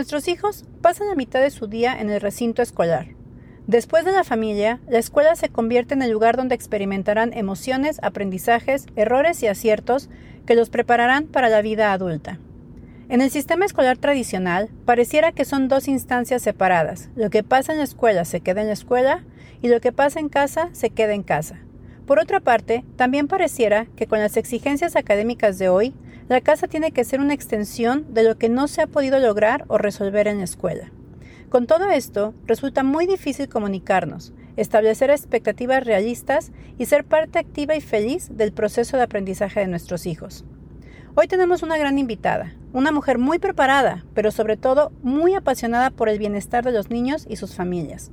Nuestros hijos pasan la mitad de su día en el recinto escolar. Después de la familia, la escuela se convierte en el lugar donde experimentarán emociones, aprendizajes, errores y aciertos que los prepararán para la vida adulta. En el sistema escolar tradicional, pareciera que son dos instancias separadas. Lo que pasa en la escuela se queda en la escuela y lo que pasa en casa se queda en casa. Por otra parte, también pareciera que con las exigencias académicas de hoy, la casa tiene que ser una extensión de lo que no se ha podido lograr o resolver en la escuela. Con todo esto, resulta muy difícil comunicarnos, establecer expectativas realistas y ser parte activa y feliz del proceso de aprendizaje de nuestros hijos. Hoy tenemos una gran invitada, una mujer muy preparada, pero sobre todo muy apasionada por el bienestar de los niños y sus familias.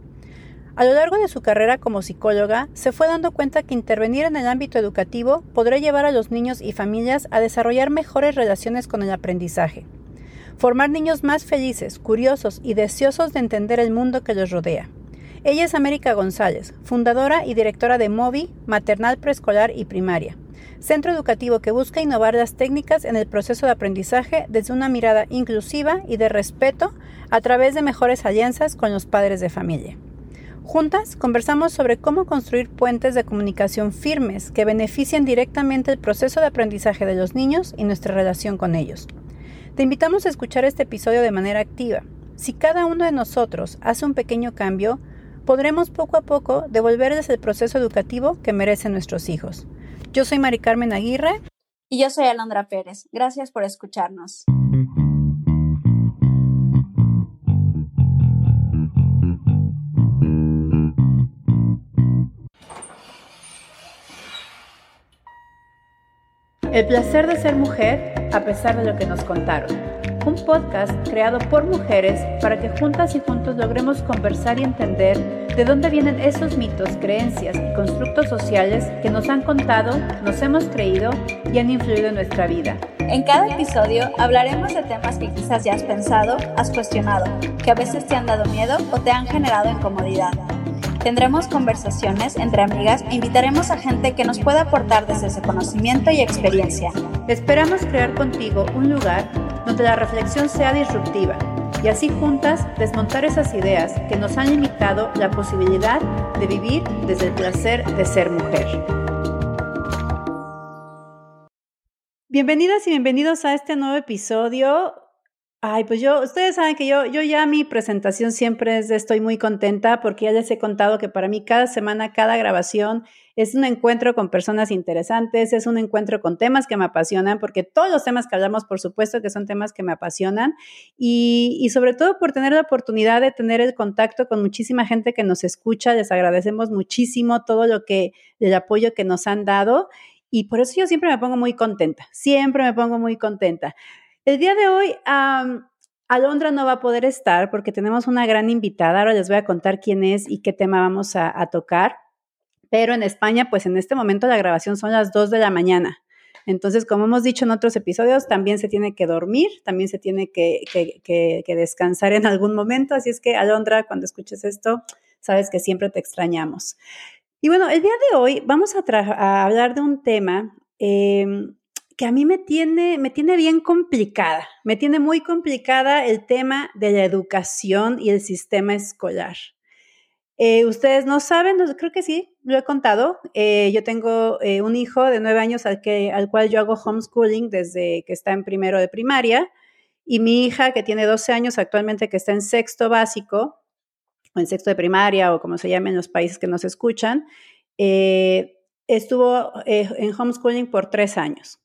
A lo largo de su carrera como psicóloga, se fue dando cuenta que intervenir en el ámbito educativo podrá llevar a los niños y familias a desarrollar mejores relaciones con el aprendizaje, formar niños más felices, curiosos y deseosos de entender el mundo que los rodea. Ella es América González, fundadora y directora de MOVI, Maternal Preescolar y Primaria, centro educativo que busca innovar las técnicas en el proceso de aprendizaje desde una mirada inclusiva y de respeto a través de mejores alianzas con los padres de familia. Juntas conversamos sobre cómo construir puentes de comunicación firmes que beneficien directamente el proceso de aprendizaje de los niños y nuestra relación con ellos. Te invitamos a escuchar este episodio de manera activa. Si cada uno de nosotros hace un pequeño cambio, podremos poco a poco devolverles el proceso educativo que merecen nuestros hijos. Yo soy Mari Carmen Aguirre. Y yo soy Alondra Pérez. Gracias por escucharnos. El placer de ser mujer a pesar de lo que nos contaron. Un podcast creado por mujeres para que juntas y juntos logremos conversar y entender de dónde vienen esos mitos, creencias y constructos sociales que nos han contado, nos hemos creído y han influido en nuestra vida. En cada episodio hablaremos de temas que quizás ya has pensado, has cuestionado, que a veces te han dado miedo o te han generado incomodidad. Tendremos conversaciones entre amigas e invitaremos a gente que nos pueda aportar desde ese conocimiento y experiencia. Esperamos crear contigo un lugar donde la reflexión sea disruptiva y así juntas desmontar esas ideas que nos han limitado la posibilidad de vivir desde el placer de ser mujer. Bienvenidas y bienvenidos a este nuevo episodio Ay, pues yo, ustedes saben que yo, yo ya mi presentación siempre es de estoy muy contenta porque ya les he contado que para mí cada semana, cada grabación es un encuentro con personas interesantes, es un encuentro con temas que me apasionan, porque todos los temas que hablamos, por supuesto que son temas que me apasionan, y, y sobre todo por tener la oportunidad de tener el contacto con muchísima gente que nos escucha, les agradecemos muchísimo todo lo que, el apoyo que nos han dado, y por eso yo siempre me pongo muy contenta, siempre me pongo muy contenta. El día de hoy, Alondra no va a poder estar porque tenemos una gran invitada. Ahora les voy a contar quién es y qué tema vamos a, tocar. Pero en España, pues en este momento la grabación son las 2 de la mañana. Entonces, como hemos dicho en otros episodios, también se tiene que dormir, también se tiene que, descansar en algún momento. Así es que, Alondra, cuando escuches esto, sabes que siempre te extrañamos. Y bueno, el día de hoy vamos a, hablar de un tema em, que a mí me tiene, me tiene bien complicada, me tiene muy complicada el tema de la educación y el sistema escolar. Eh, ustedes no saben, creo que sí, lo he contado. Eh, yo tengo eh, un hijo de nueve años al, que, al cual yo hago homeschooling desde que está en primero de primaria y mi hija que tiene 12 años actualmente que está en sexto básico o en sexto de primaria o como se llame en los países que nos escuchan, estuvo en homeschooling por tres años.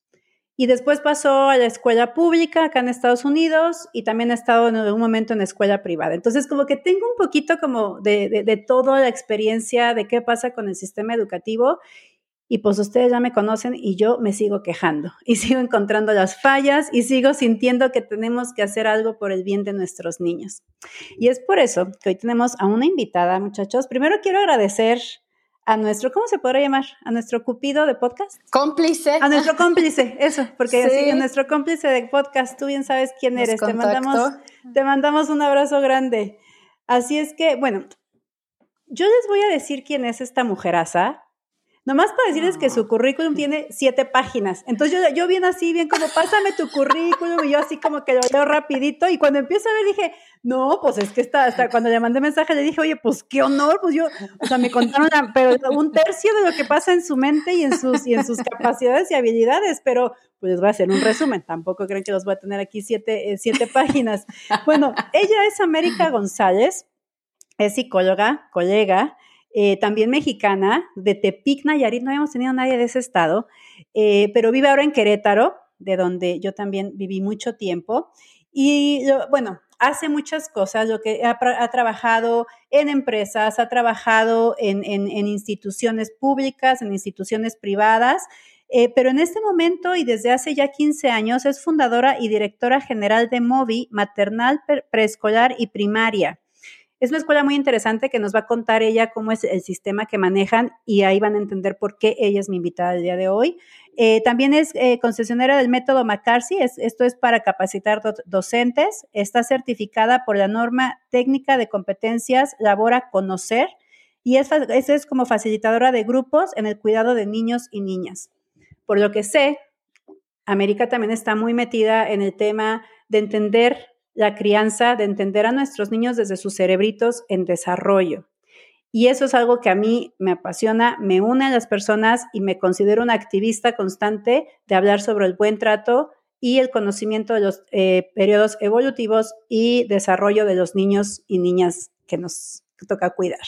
Y después pasó a la escuela pública acá en Estados Unidos y también ha estado en un momento en escuela privada. Entonces, como que tengo un poquito como de, de, de toda la experiencia de qué pasa con el sistema educativo. Y pues ustedes ya me conocen y yo me sigo quejando y sigo encontrando las fallas y sigo sintiendo que tenemos que hacer algo por el bien de nuestros niños. Y es por eso que hoy tenemos a una invitada, muchachos. Primero quiero agradecer a nuestro, ¿cómo se podrá llamar? A nuestro cupido de podcast. Cómplice. A nuestro cómplice, eso, porque sí. a nuestro cómplice de podcast, tú bien sabes quién eres. Te mandamos, te mandamos un abrazo grande. Así es que, bueno, yo les voy a decir quién es esta mujeraza. Nomás para decirles que su currículum tiene siete páginas. Entonces yo, yo bien así, bien como, pásame tu currículum, y yo así como que lo leo rapidito, y cuando empiezo a ver dije, no, pues es que está, hasta cuando le mandé mensaje le dije, oye, pues qué honor, pues yo, o sea, me contaron, pero un tercio de lo que pasa en su mente y en sus, y en sus capacidades y habilidades, pero pues les voy a hacer un resumen, tampoco creen que los voy a tener aquí siete, eh, siete páginas. Bueno, ella es América González, es psicóloga, colega, eh, también mexicana, de Tepic, Nayarit, no habíamos tenido nadie de ese estado, eh, pero vive ahora en Querétaro, de donde yo también viví mucho tiempo. Y bueno, hace muchas cosas, lo que ha, trabajado en empresas, ha trabajado en, instituciones públicas, en instituciones privadas, eh, pero en este momento y desde hace ya 15 años es fundadora y directora general de MOVI, maternal, preescolar y primaria. Es una escuela muy interesante que nos va a contar ella cómo es el sistema que manejan y ahí van a entender por qué ella es mi invitada el día de hoy. Eh, también es eh, concesionera del método McCarthy, esto es para capacitar docentes. Está certificada por la norma técnica de competencias Labora Conocer y es, es como facilitadora de grupos en el cuidado de niños y niñas. Por lo que sé, América también está muy metida en el tema de entender la crianza, de entender a nuestros niños desde sus cerebritos en desarrollo. Y eso es algo que a mí me apasiona, me une a las personas y me considero una activista constante de hablar sobre el buen trato y el conocimiento de los eh, periodos evolutivos y desarrollo de los niños y niñas que nos toca cuidar.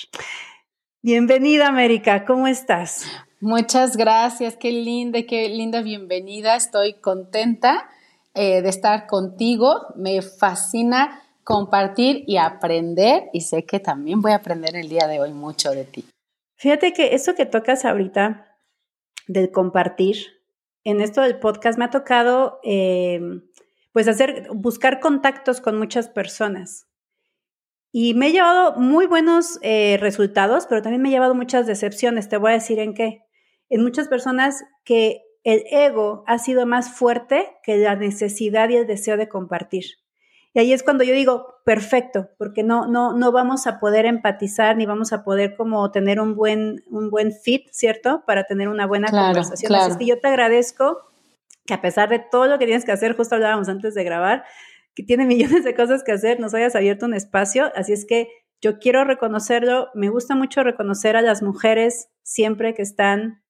Bienvenida, América, ¿cómo estás? Muchas gracias, qué linda, qué linda bienvenida, estoy contenta eh, de estar contigo. Me fascina compartir y aprender y sé que también voy a aprender el día de hoy mucho de ti. Fíjate que eso que tocas ahorita del compartir, en esto del podcast me ha tocado eh, pues hacer, buscar contactos con muchas personas. Y me he llevado muy buenos eh, resultados, pero también me he llevado muchas decepciones. Te voy a decir en qué. En muchas personas que el ego ha sido más fuerte que la necesidad y el deseo de compartir. Y ahí es cuando yo digo, perfecto, porque no, no, no vamos a poder empatizar ni vamos a poder como tener un buen, un buen fit, ¿cierto? Para tener una buena conversación. Así es que yo te agradezco que a pesar de todo lo que tienes que hacer, justo hablábamos antes de grabar, que tiene millones de cosas que hacer, nos hayas abierto un espacio. Así es que yo quiero reconocerlo. Me gusta mucho reconocer a las mujeres siempre que están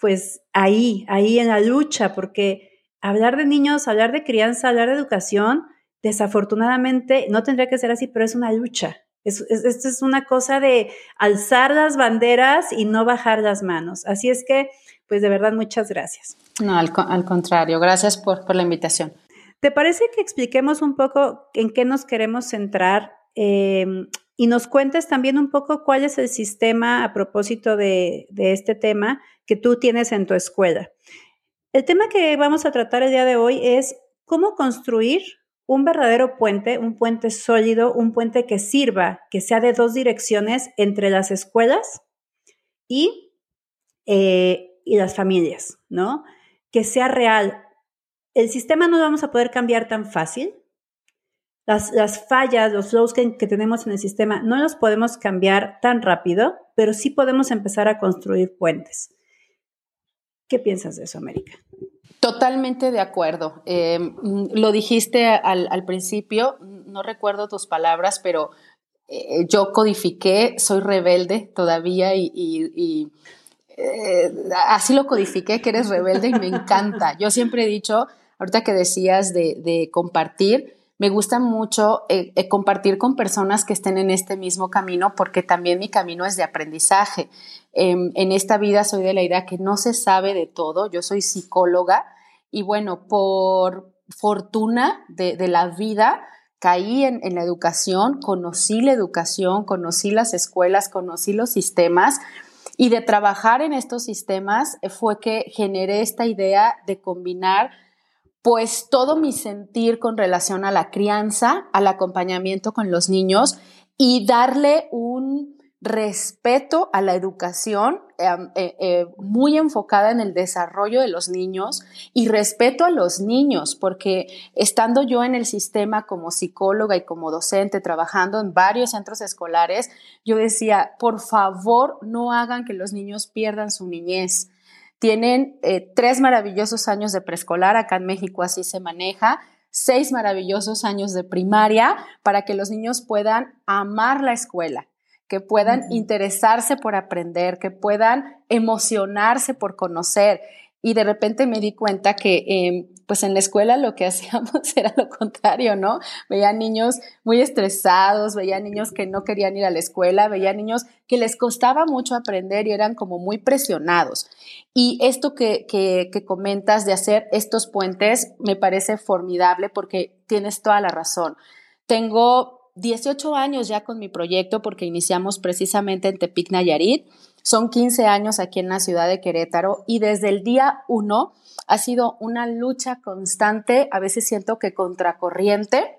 pues ahí, ahí en la lucha, porque hablar de niños, hablar de crianza, hablar de educación, desafortunadamente no tendría que ser así, pero es una lucha. Esto es, una cosa de alzar las banderas y no bajar las manos. Así es que, pues de verdad, muchas gracias. No, al, contrario, gracias por, la invitación. ¿Te parece que expliquemos un poco en qué nos queremos centrar em, y nos cuentes también un poco cuál es el sistema a propósito de, este tema que tú tienes en tu escuela. El tema que vamos a tratar el día de hoy es cómo construir un verdadero puente, un puente sólido, un puente que sirva, que sea de dos direcciones entre las escuelas y, eh, y las familias, ¿no? Que sea real. El sistema no lo vamos a poder cambiar tan fácil. Las, las fallas, los flows que, que tenemos en el sistema no los podemos cambiar tan rápido, pero sí podemos empezar a construir puentes. ¿Qué piensas de eso, América? Totalmente de acuerdo. Em, lo dijiste al, principio, no recuerdo tus palabras, pero eh, yo codifiqué, soy rebelde todavía y, eh, así lo codifiqué, que eres rebelde y me encanta. Yo siempre he dicho, ahorita que decías de compartir, me gusta mucho eh, eh, compartir con personas que estén en este mismo camino porque también mi camino es de aprendizaje. Em, en esta vida soy de la idea que no se sabe de todo, yo soy psicóloga y bueno, por fortuna de, la vida, caí en, en, la educación, conocí la educación, conocí las escuelas, conocí los sistemas y de trabajar en estos sistemas fue que generé esta idea de combinar pues todo mi sentir con relación a la crianza, al acompañamiento con los niños y darle un respeto a la educación em, eh, eh, muy enfocada en el desarrollo de los niños y respeto a los niños, porque estando yo en el sistema como psicóloga y como docente, trabajando en varios centros escolares, yo decía, por favor, no hagan que los niños pierdan su niñez. Tienen eh, tres maravillosos años de preescolar, acá en México así se maneja, seis maravillosos años de primaria para que los niños puedan amar la escuela, que puedan interesarse por aprender, que puedan emocionarse por conocer. Y de repente me di cuenta que em, pues en la escuela lo que hacíamos era lo contrario, ¿no? Veía niños muy estresados, veía niños que no querían ir a la escuela, veía niños que les costaba mucho aprender y eran como muy presionados. Y esto que, que, que comentas de hacer estos puentes me parece formidable porque tienes toda la razón. Tengo 18 años ya con mi proyecto porque iniciamos precisamente en Tepic Nayarit. Son 15 años aquí en la ciudad de Querétaro y desde el día 1 ha sido una lucha constante, a veces siento que contracorriente.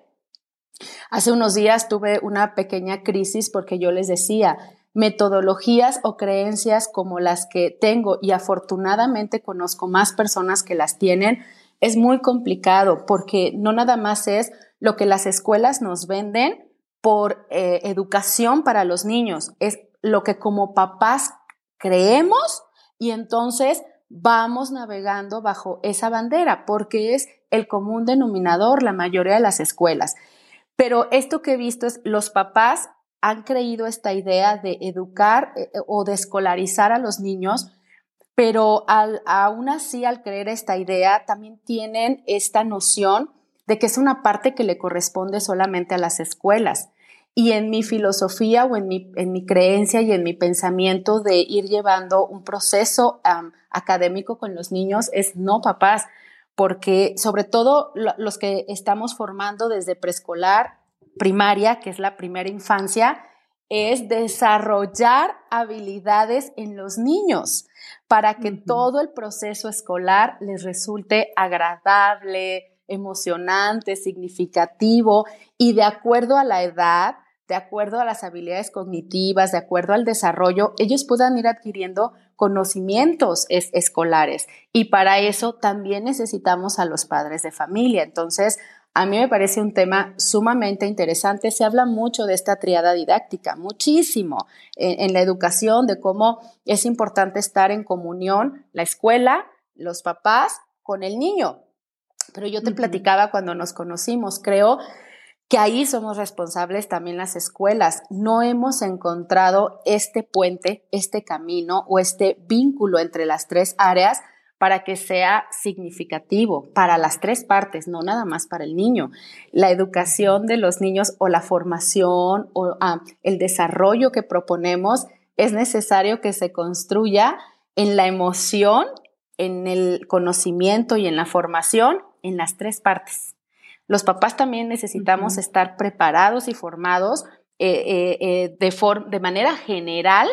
Hace unos días tuve una pequeña crisis porque yo les decía, metodologías o creencias como las que tengo y afortunadamente conozco más personas que las tienen, es muy complicado porque no nada más es lo que las escuelas nos venden por eh, educación para los niños, es lo que como papás creemos y entonces vamos navegando bajo esa bandera, porque es el común denominador la mayoría de las escuelas. Pero esto que he visto es los papás han creído esta idea de educar eh, eh, o de escolarizar a los niños, pero aún así al creer esta idea también tienen esta noción de que es una parte que le corresponde solamente a las escuelas. Y en mi filosofía o en mi, en mi creencia y en mi pensamiento de ir llevando un proceso académico con los niños es no, papás, porque sobre todo los que estamos formando desde preescolar, primaria, que es la primera infancia, es desarrollar habilidades en los niños para que todo el proceso escolar les resulte agradable, emocionante, significativo y de acuerdo a la edad, de acuerdo a las habilidades cognitivas, de acuerdo al desarrollo, ellos puedan ir adquiriendo conocimientos escolares. Y para eso también necesitamos a los padres de familia. Entonces, a mí me parece un tema sumamente interesante. Se habla mucho de esta triada didáctica, muchísimo en, la educación, de cómo es importante estar en comunión la escuela, los papás con el niño. Pero yo te platicaba cuando nos conocimos, creo que ahí somos responsables también las escuelas. No hemos encontrado este puente, este camino o este vínculo entre las tres áreas para que sea significativo para las tres partes, no nada más para el niño. La educación de los niños o la formación o ah, el desarrollo que proponemos es necesario que se construya en la emoción, en el conocimiento y en la formación en las tres partes. Los papás también necesitamos estar preparados y formados eh, eh, eh, de, de manera general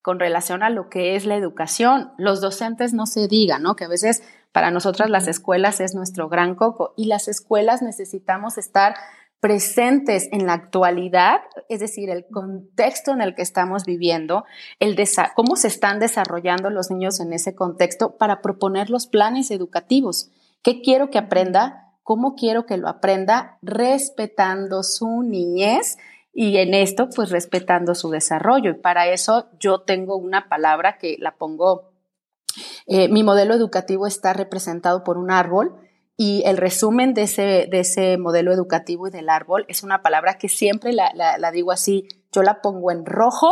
con relación a lo que es la educación. Los docentes no se digan, ¿no? Que a veces para nosotras las escuelas es nuestro gran coco y las escuelas necesitamos estar presentes en la actualidad, es decir, el contexto en el que estamos viviendo, el cómo se están desarrollando los niños en ese contexto para proponer los planes educativos. ¿Qué quiero que aprenda? ¿Cómo quiero que lo aprenda? Respetando su niñez y en esto, pues respetando su desarrollo. Y para eso yo tengo una palabra que la pongo, eh, mi modelo educativo está representado por un árbol y el resumen de ese, de ese modelo educativo y del árbol es una palabra que siempre la, la digo así, yo la pongo en rojo,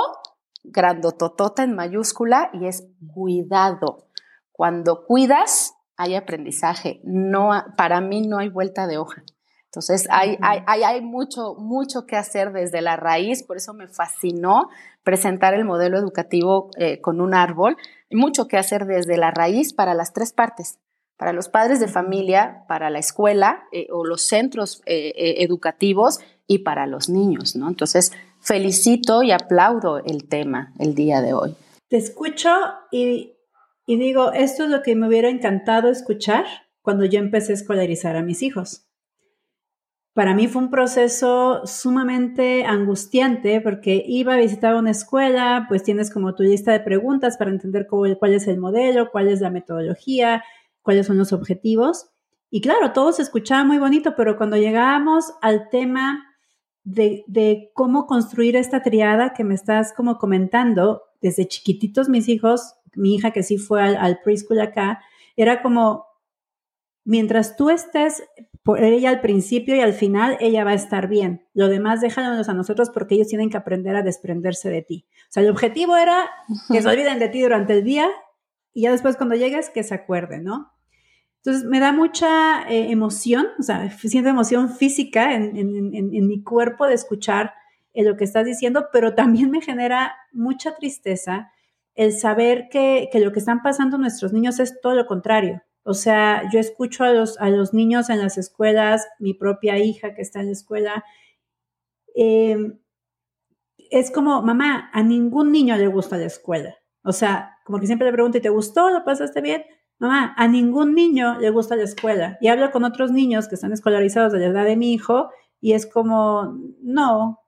grandototota en mayúscula y es cuidado. Cuando cuidas, hay aprendizaje. No, para mí no hay vuelta de hoja. Entonces, hay, hay, hay, mucho, mucho que hacer desde la raíz, por eso me fascinó presentar el modelo educativo eh, con un árbol. Mucho que hacer desde la raíz para las tres partes, para los padres de familia, para la escuela eh, o los centros eh, educativos y para los niños, ¿no? Entonces, felicito y aplaudo el tema el día de hoy. Te escucho y, y digo, esto es lo que me hubiera encantado escuchar cuando yo empecé a escolarizar a mis hijos para mí fue un proceso sumamente angustiante porque iba a visitar una escuela, pues tienes como tu lista de preguntas para entender cuál es el modelo, cuál es la metodología, cuáles son los objetivos. Y claro, todo se escuchaba muy bonito, pero cuando llegábamos al tema de, cómo construir esta triada que me estás como comentando, desde chiquititos mis hijos, mi hija que sí fue al, al preschool acá, era como, mientras tú estés por ella al principio y al final, ella va a estar bien. Lo demás déjanos a nosotros porque ellos tienen que aprender a desprenderse de ti. O sea, el objetivo era que se olviden de ti durante el día y ya después cuando llegues que se acuerden, ¿no? Entonces me da mucha eh, emoción, o sea, siento emoción física en, mi cuerpo de escuchar eh, lo que estás diciendo, pero también me genera mucha tristeza el saber que, que, lo que están pasando nuestros niños es todo lo contrario. O sea, yo escucho a los, a los niños en las escuelas, mi propia hija que está en la escuela, eh, es como, mamá, a ningún niño le gusta la escuela. O sea, como que siempre le pregunto, ¿y te gustó? ¿Lo pasaste bien? Mamá, a ningún niño le gusta la escuela. Y hablo con otros niños que están escolarizados de la edad de mi hijo y es como, no,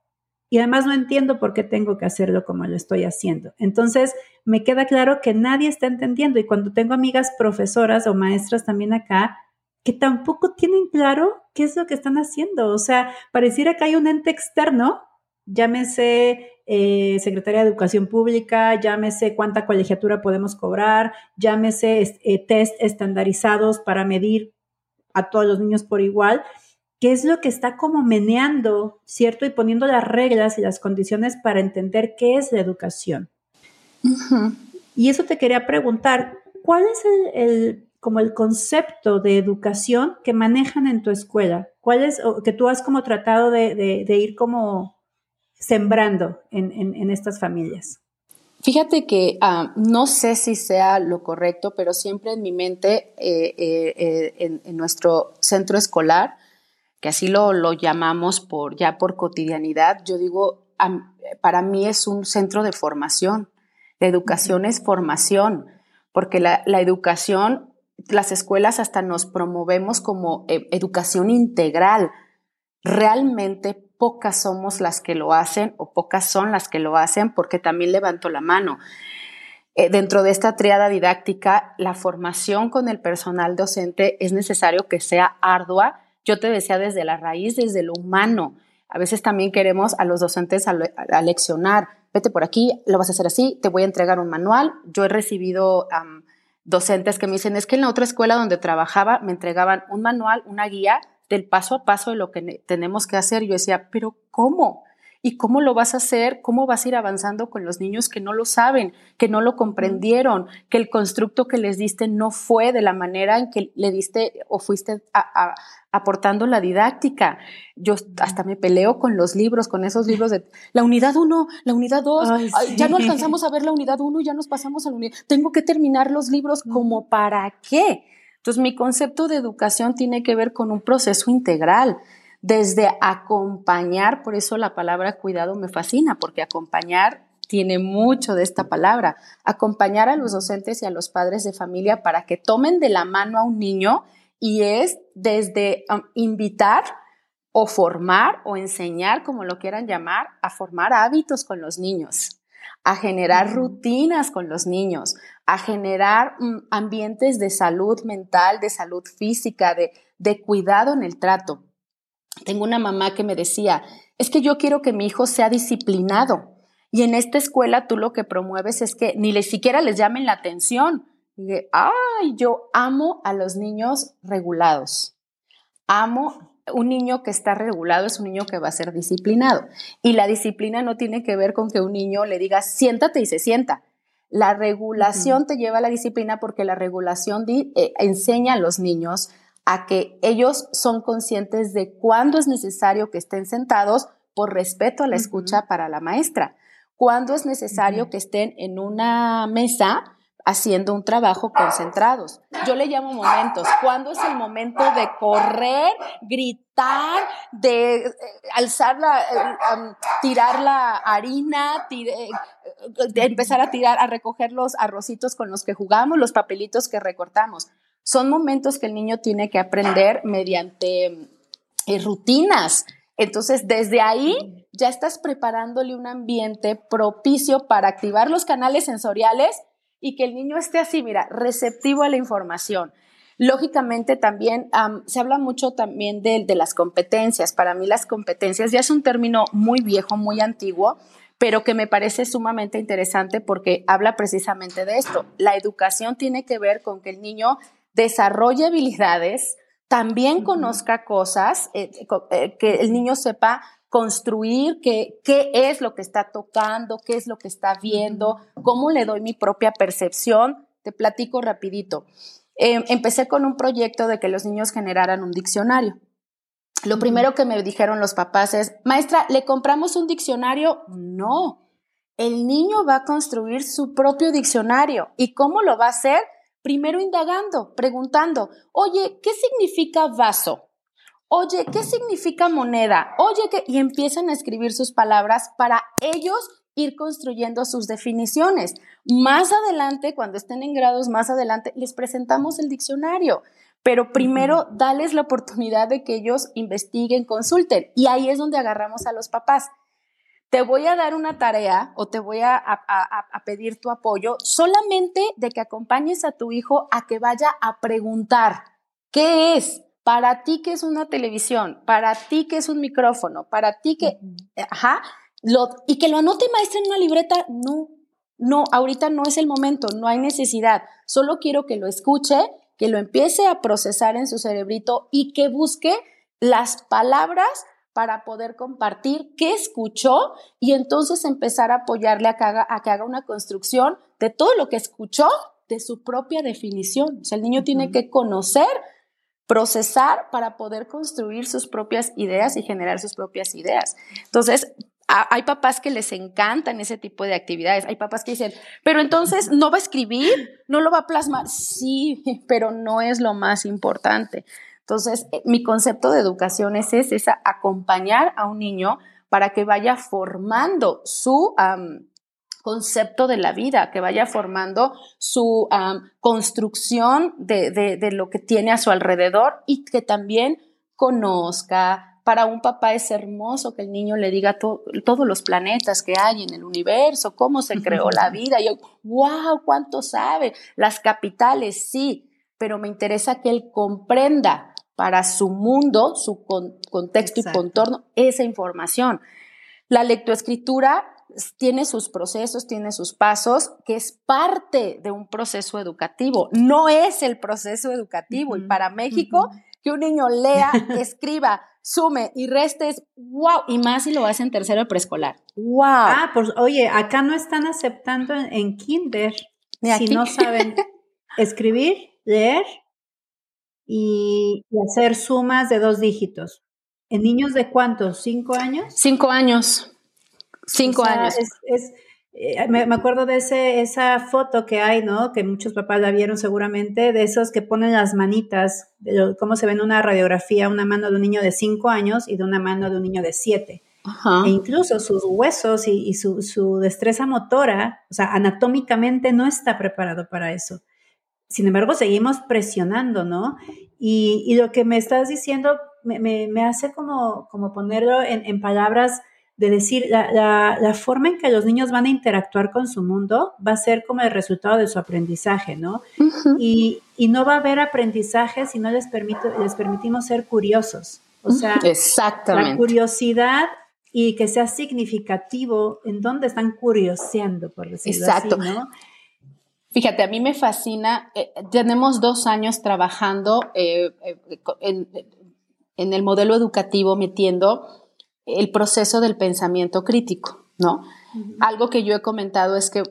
y además no entiendo por qué tengo que hacerlo como lo estoy haciendo. Entonces, me queda claro que nadie está entendiendo y cuando tengo amigas profesoras o maestras también acá, que tampoco tienen claro qué es lo que están haciendo. O sea, pareciera que hay un ente externo, llámese eh, Secretaría de Educación Pública, llámese cuánta colegiatura podemos cobrar, llámese eh, test estandarizados para medir a todos los niños por igual, qué es lo que está como meneando, ¿cierto? Y poniendo las reglas y las condiciones para entender qué es la educación. Y eso te quería preguntar, ¿cuál es el, como el concepto de educación que manejan en tu escuela? ¿Cuál es, o que tú has como tratado de, ir como sembrando en, estas familias? Fíjate que ah, no sé si sea lo correcto, pero siempre en mi mente, eh, eh, eh, en, nuestro centro escolar, que así lo, lo llamamos por, ya por cotidianidad, yo digo, para mí es un centro de formación. La educación es formación, porque la, la educación, las escuelas hasta nos promovemos como e, educación integral. Realmente pocas somos las que lo hacen o pocas son las que lo hacen porque también levanto la mano. Eh, dentro de esta triada didáctica, la formación con el personal docente es necesario que sea ardua yo te decía desde la raíz, desde lo humano. A veces también queremos a los docentes a, leccionar. Vete por aquí, lo vas a hacer así, te voy a entregar un manual. Yo he recibido docentes que me dicen, es que en la otra escuela donde trabajaba me entregaban un manual, una guía del paso a paso de lo que tenemos que hacer. Yo decía, pero ¿cómo? ¿Y cómo lo vas a hacer? ¿Cómo vas a ir avanzando con los niños que no lo saben, que no lo comprendieron, que el constructo que les diste no fue de la manera en que le diste o fuiste aportando la didáctica? Yo hasta me peleo con los libros, con esos libros de la unidad 1, la unidad 2, ya no alcanzamos a ver la unidad 1, ya nos pasamos a la unidad. Tengo que terminar los libros como para qué. Entonces mi concepto de educación tiene que ver con un proceso integral desde acompañar, por eso la palabra cuidado me fascina, porque acompañar tiene mucho de esta palabra, acompañar a los docentes y a los padres de familia para que tomen de la mano a un niño y es desde um, invitar o formar o enseñar, como lo quieran llamar, a formar hábitos con los niños, a generar rutinas con los niños, a generar mm, ambientes de salud mental, de salud física, de cuidado en el trato. Tengo una mamá que me decía, es que yo quiero que mi hijo sea disciplinado. Y en esta escuela tú lo que promueves es que ni siquiera les llamen la atención. Y ay, yo amo a los niños regulados. Amo un niño que está regulado es un niño que va a ser disciplinado. Y la disciplina no tiene que ver con que un niño le diga siéntate y se sienta. La regulación te lleva a la disciplina porque la regulación eh, enseña a los niños a que ellos son conscientes de cuándo es necesario que estén sentados por respeto a la escucha para la maestra, cuándo es necesario que estén en una mesa haciendo un trabajo concentrados. Yo le llamo momentos. ¿Cuándo es el momento de correr, gritar, de eh, alzar la, eh, tirar la harina, eh, de empezar a tirar, a recoger los arrocitos con los que jugamos, los papelitos que recortamos? Son momentos que el niño tiene que aprender mediante eh, rutinas. Entonces, desde ahí ya estás preparándole un ambiente propicio para activar los canales sensoriales y que el niño esté así, mira, receptivo a la información. Lógicamente también se habla mucho también de, de, las competencias. Para mí las competencias ya es un término muy viejo, muy antiguo, pero que me parece sumamente interesante porque habla precisamente de esto. La educación tiene que ver con que el niño desarrolle habilidades, también conozca cosas, eh, eh, que el niño sepa construir qué, qué es lo que está tocando, qué es lo que está viendo, cómo le doy mi propia percepción. Te platico rapidito. Em, empecé con un proyecto de que los niños generaran un diccionario. Lo primero que me dijeron los papás es, maestra, ¿le compramos un diccionario? No, el niño va a construir su propio diccionario. ¿Y cómo lo va a hacer? Primero indagando, preguntando, oye, ¿qué significa vaso? Oye, ¿qué significa moneda? Oye, ¿qué? Y empiezan a escribir sus palabras para ellos ir construyendo sus definiciones. Más adelante, cuando estén en grados más adelante, les presentamos el diccionario. Pero primero, dales la oportunidad de que ellos investiguen, consulten. Y ahí es donde agarramos a los papás te voy a dar una tarea o te voy a, pedir tu apoyo solamente de que acompañes a tu hijo a que vaya a preguntar, ¿qué es? Para ti, ¿qué es una televisión? Para ti, ¿qué es un micrófono? Para ti, ¿qué? Ajá. Lo, y que lo anote maestra en una libreta, no, no, ahorita no es el momento, no hay necesidad. Solo quiero que lo escuche, que lo empiece a procesar en su cerebrito y que busque las palabras para poder compartir qué escuchó y entonces empezar a apoyarle a que haga, a que haga una construcción de todo lo que escuchó de su propia definición. O sea, el niño tiene que conocer, procesar para poder construir sus propias ideas y generar sus propias ideas. Entonces, hay papás que les encantan ese tipo de actividades. Hay papás que dicen, pero entonces no va a escribir, no lo va a plasmar. Sí, pero no es lo más importante. Entonces, eh, mi concepto de educación es ese, es acompañar a un niño para que vaya formando su concepto de la vida, que vaya formando su construcción de, lo que tiene a su alrededor y que también conozca. Para un papá es hermoso que el niño le diga todos los planetas que hay en el universo, cómo se creó la vida. Y yo, wow, cuánto sabe. Las capitales, sí, pero me interesa que él comprenda para su mundo, su contexto y contorno, esa información. La lectoescritura tiene sus procesos, tiene sus pasos, que es parte de un proceso educativo, no es el proceso educativo. y para México, que un niño lea, escriba, sume y reste es wow, y más si lo hace en tercero preescolar. Wow. Ah, pues oye, acá no están aceptando en, kinder si no saben escribir, leer y, hacer sumas de dos dígitos. ¿En niños de cuántos? ¿Cinco años? Cinco años. Cinco años. Es, eh, me, acuerdo de ese, esa foto que hay, ¿no? Que muchos papás la vieron seguramente, de esos que ponen las manitas, de cómo se ve en una radiografía una mano de un niño de cinco años y de una mano de un niño de siete. E incluso sus huesos y, y su, su, destreza motora, o sea, anatómicamente no está preparado para eso. Sin embargo, seguimos presionando, ¿no? Y, lo que me estás diciendo me, hace como, como ponerlo en, palabras de decir, la, forma en que los niños van a interactuar con su mundo va a ser como el resultado de su aprendizaje, ¿no? y, no va a haber aprendizaje si no les, les permitimos ser curiosos. O sea, la curiosidad y que sea significativo en dónde están curioseando, por decirlo Exacto. así, ¿no? Fíjate, a mí me fascina, eh, tenemos dos años trabajando eh, eh, en, el modelo educativo metiendo el proceso del pensamiento crítico, ¿no? Algo que yo he comentado es que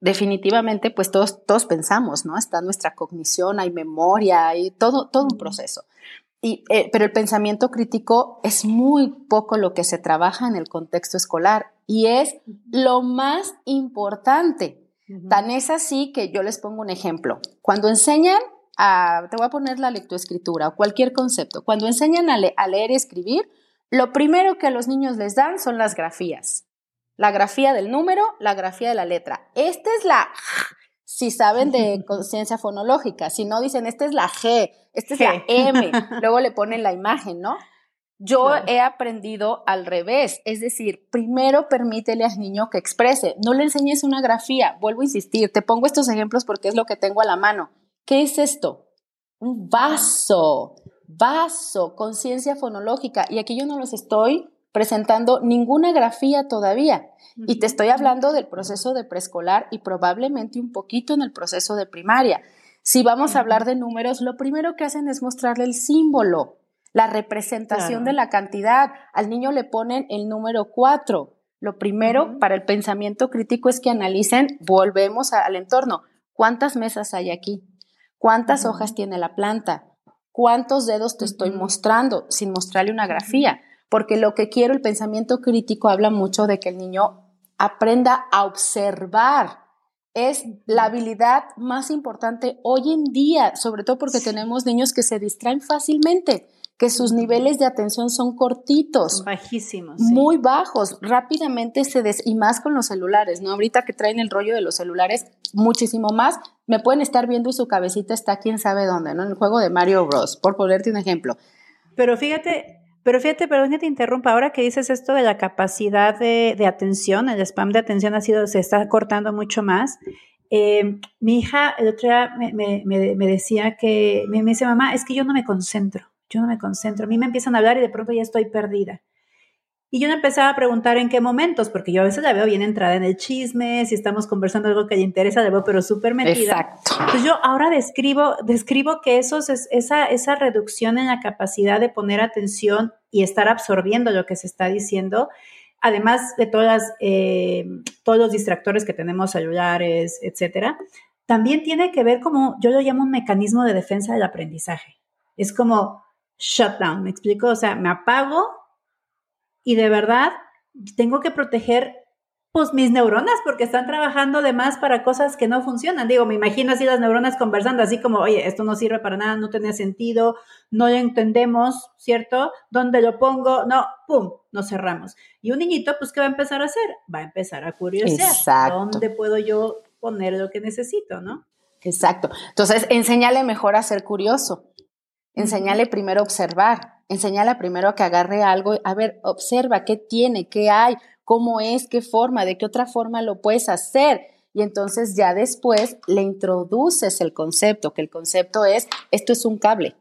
definitivamente pues todos, todos pensamos, ¿no? Está nuestra cognición, hay memoria, hay todo, todo un proceso. Y, pero el pensamiento crítico es muy poco lo que se trabaja en el contexto escolar y es lo más importante. Tan es así que yo les pongo un ejemplo. Cuando enseñan a, te voy a poner la lectoescritura o cualquier concepto, cuando enseñan a, leer y escribir, lo primero que a los niños les dan son las grafías. La grafía del número, la grafía de la letra. Esta es la si saben de conciencia fonológica, si no dicen, esta es la G, esta es la M, luego le ponen la imagen, ¿no? Yo he aprendido al revés, es decir, primero permítele al niño que exprese, no le enseñes una grafía, vuelvo a insistir, te pongo estos ejemplos porque es lo que tengo a la mano. ¿Qué es esto? Un vaso, vaso, conciencia fonológica, y aquí yo no los estoy presentando ninguna grafía todavía, y te estoy hablando del proceso de preescolar y probablemente un poquito en el proceso de primaria. Si vamos a hablar de números, lo primero que hacen es mostrarle el símbolo la representación de la cantidad. Al niño le ponen el número 4. Lo primero para el pensamiento crítico es que analicen, volvemos al entorno, cuántas mesas hay aquí, cuántas hojas tiene la planta, cuántos dedos te estoy mostrando sin mostrarle una grafía, porque lo que quiero, el pensamiento crítico habla mucho de que el niño aprenda a observar. Es la habilidad más importante hoy en día, sobre todo porque tenemos niños que se distraen fácilmente que sus niveles de atención son cortitos. Bajísimos. Muy bajos. Rápidamente se des... Y más con los celulares, ¿no? Ahorita que traen el rollo de los celulares, muchísimo más. Me pueden estar viendo y su cabecita está quién sabe dónde, ¿no? En el juego de Mario Bros, por ponerte un ejemplo. Pero fíjate, pero fíjate, perdón que te interrumpa, ahora que dices esto de la capacidad de, atención, el spam de atención ha sido, se está cortando mucho más. Eh, mi hija el otro día me, decía que, me dice, mamá, es que yo no me concentro yo no me concentro, a mí me empiezan a hablar y de pronto ya estoy perdida. Y yo me empezaba a preguntar en qué momentos, porque yo a veces la veo bien entrada en el chisme, si estamos conversando algo que le interesa, la veo pero súper metida. Exacto. Entonces yo ahora describo, describo que eso es, esa, esa reducción en la capacidad de poner atención y estar absorbiendo lo que se está diciendo, además de todas eh, todos los distractores que tenemos, celulares, etcétera, también tiene que ver como, yo lo llamo un mecanismo de defensa del aprendizaje. Es como, shutdown, ¿me explico? O sea, me apago y de verdad tengo que proteger pues mis neuronas porque están trabajando de más para cosas que no funcionan. Digo, me imagino así las neuronas conversando así como, oye, esto no sirve para nada, no tiene sentido, no lo entendemos, ¿cierto? ¿Dónde lo pongo? No, pum, nos cerramos. Y un niñito, pues, ¿qué va a empezar a hacer? Va a empezar a curiosear. Exacto. ¿Dónde puedo yo poner lo que necesito, no? Exacto. Entonces, enséñale mejor a ser curioso. Enseñale primero a observar, enséñale primero a que agarre algo, a ver, observa qué tiene, qué hay, cómo es, qué forma, de qué otra forma lo puedes hacer. Y entonces ya después le introduces el concepto, que el concepto es, esto es un cable,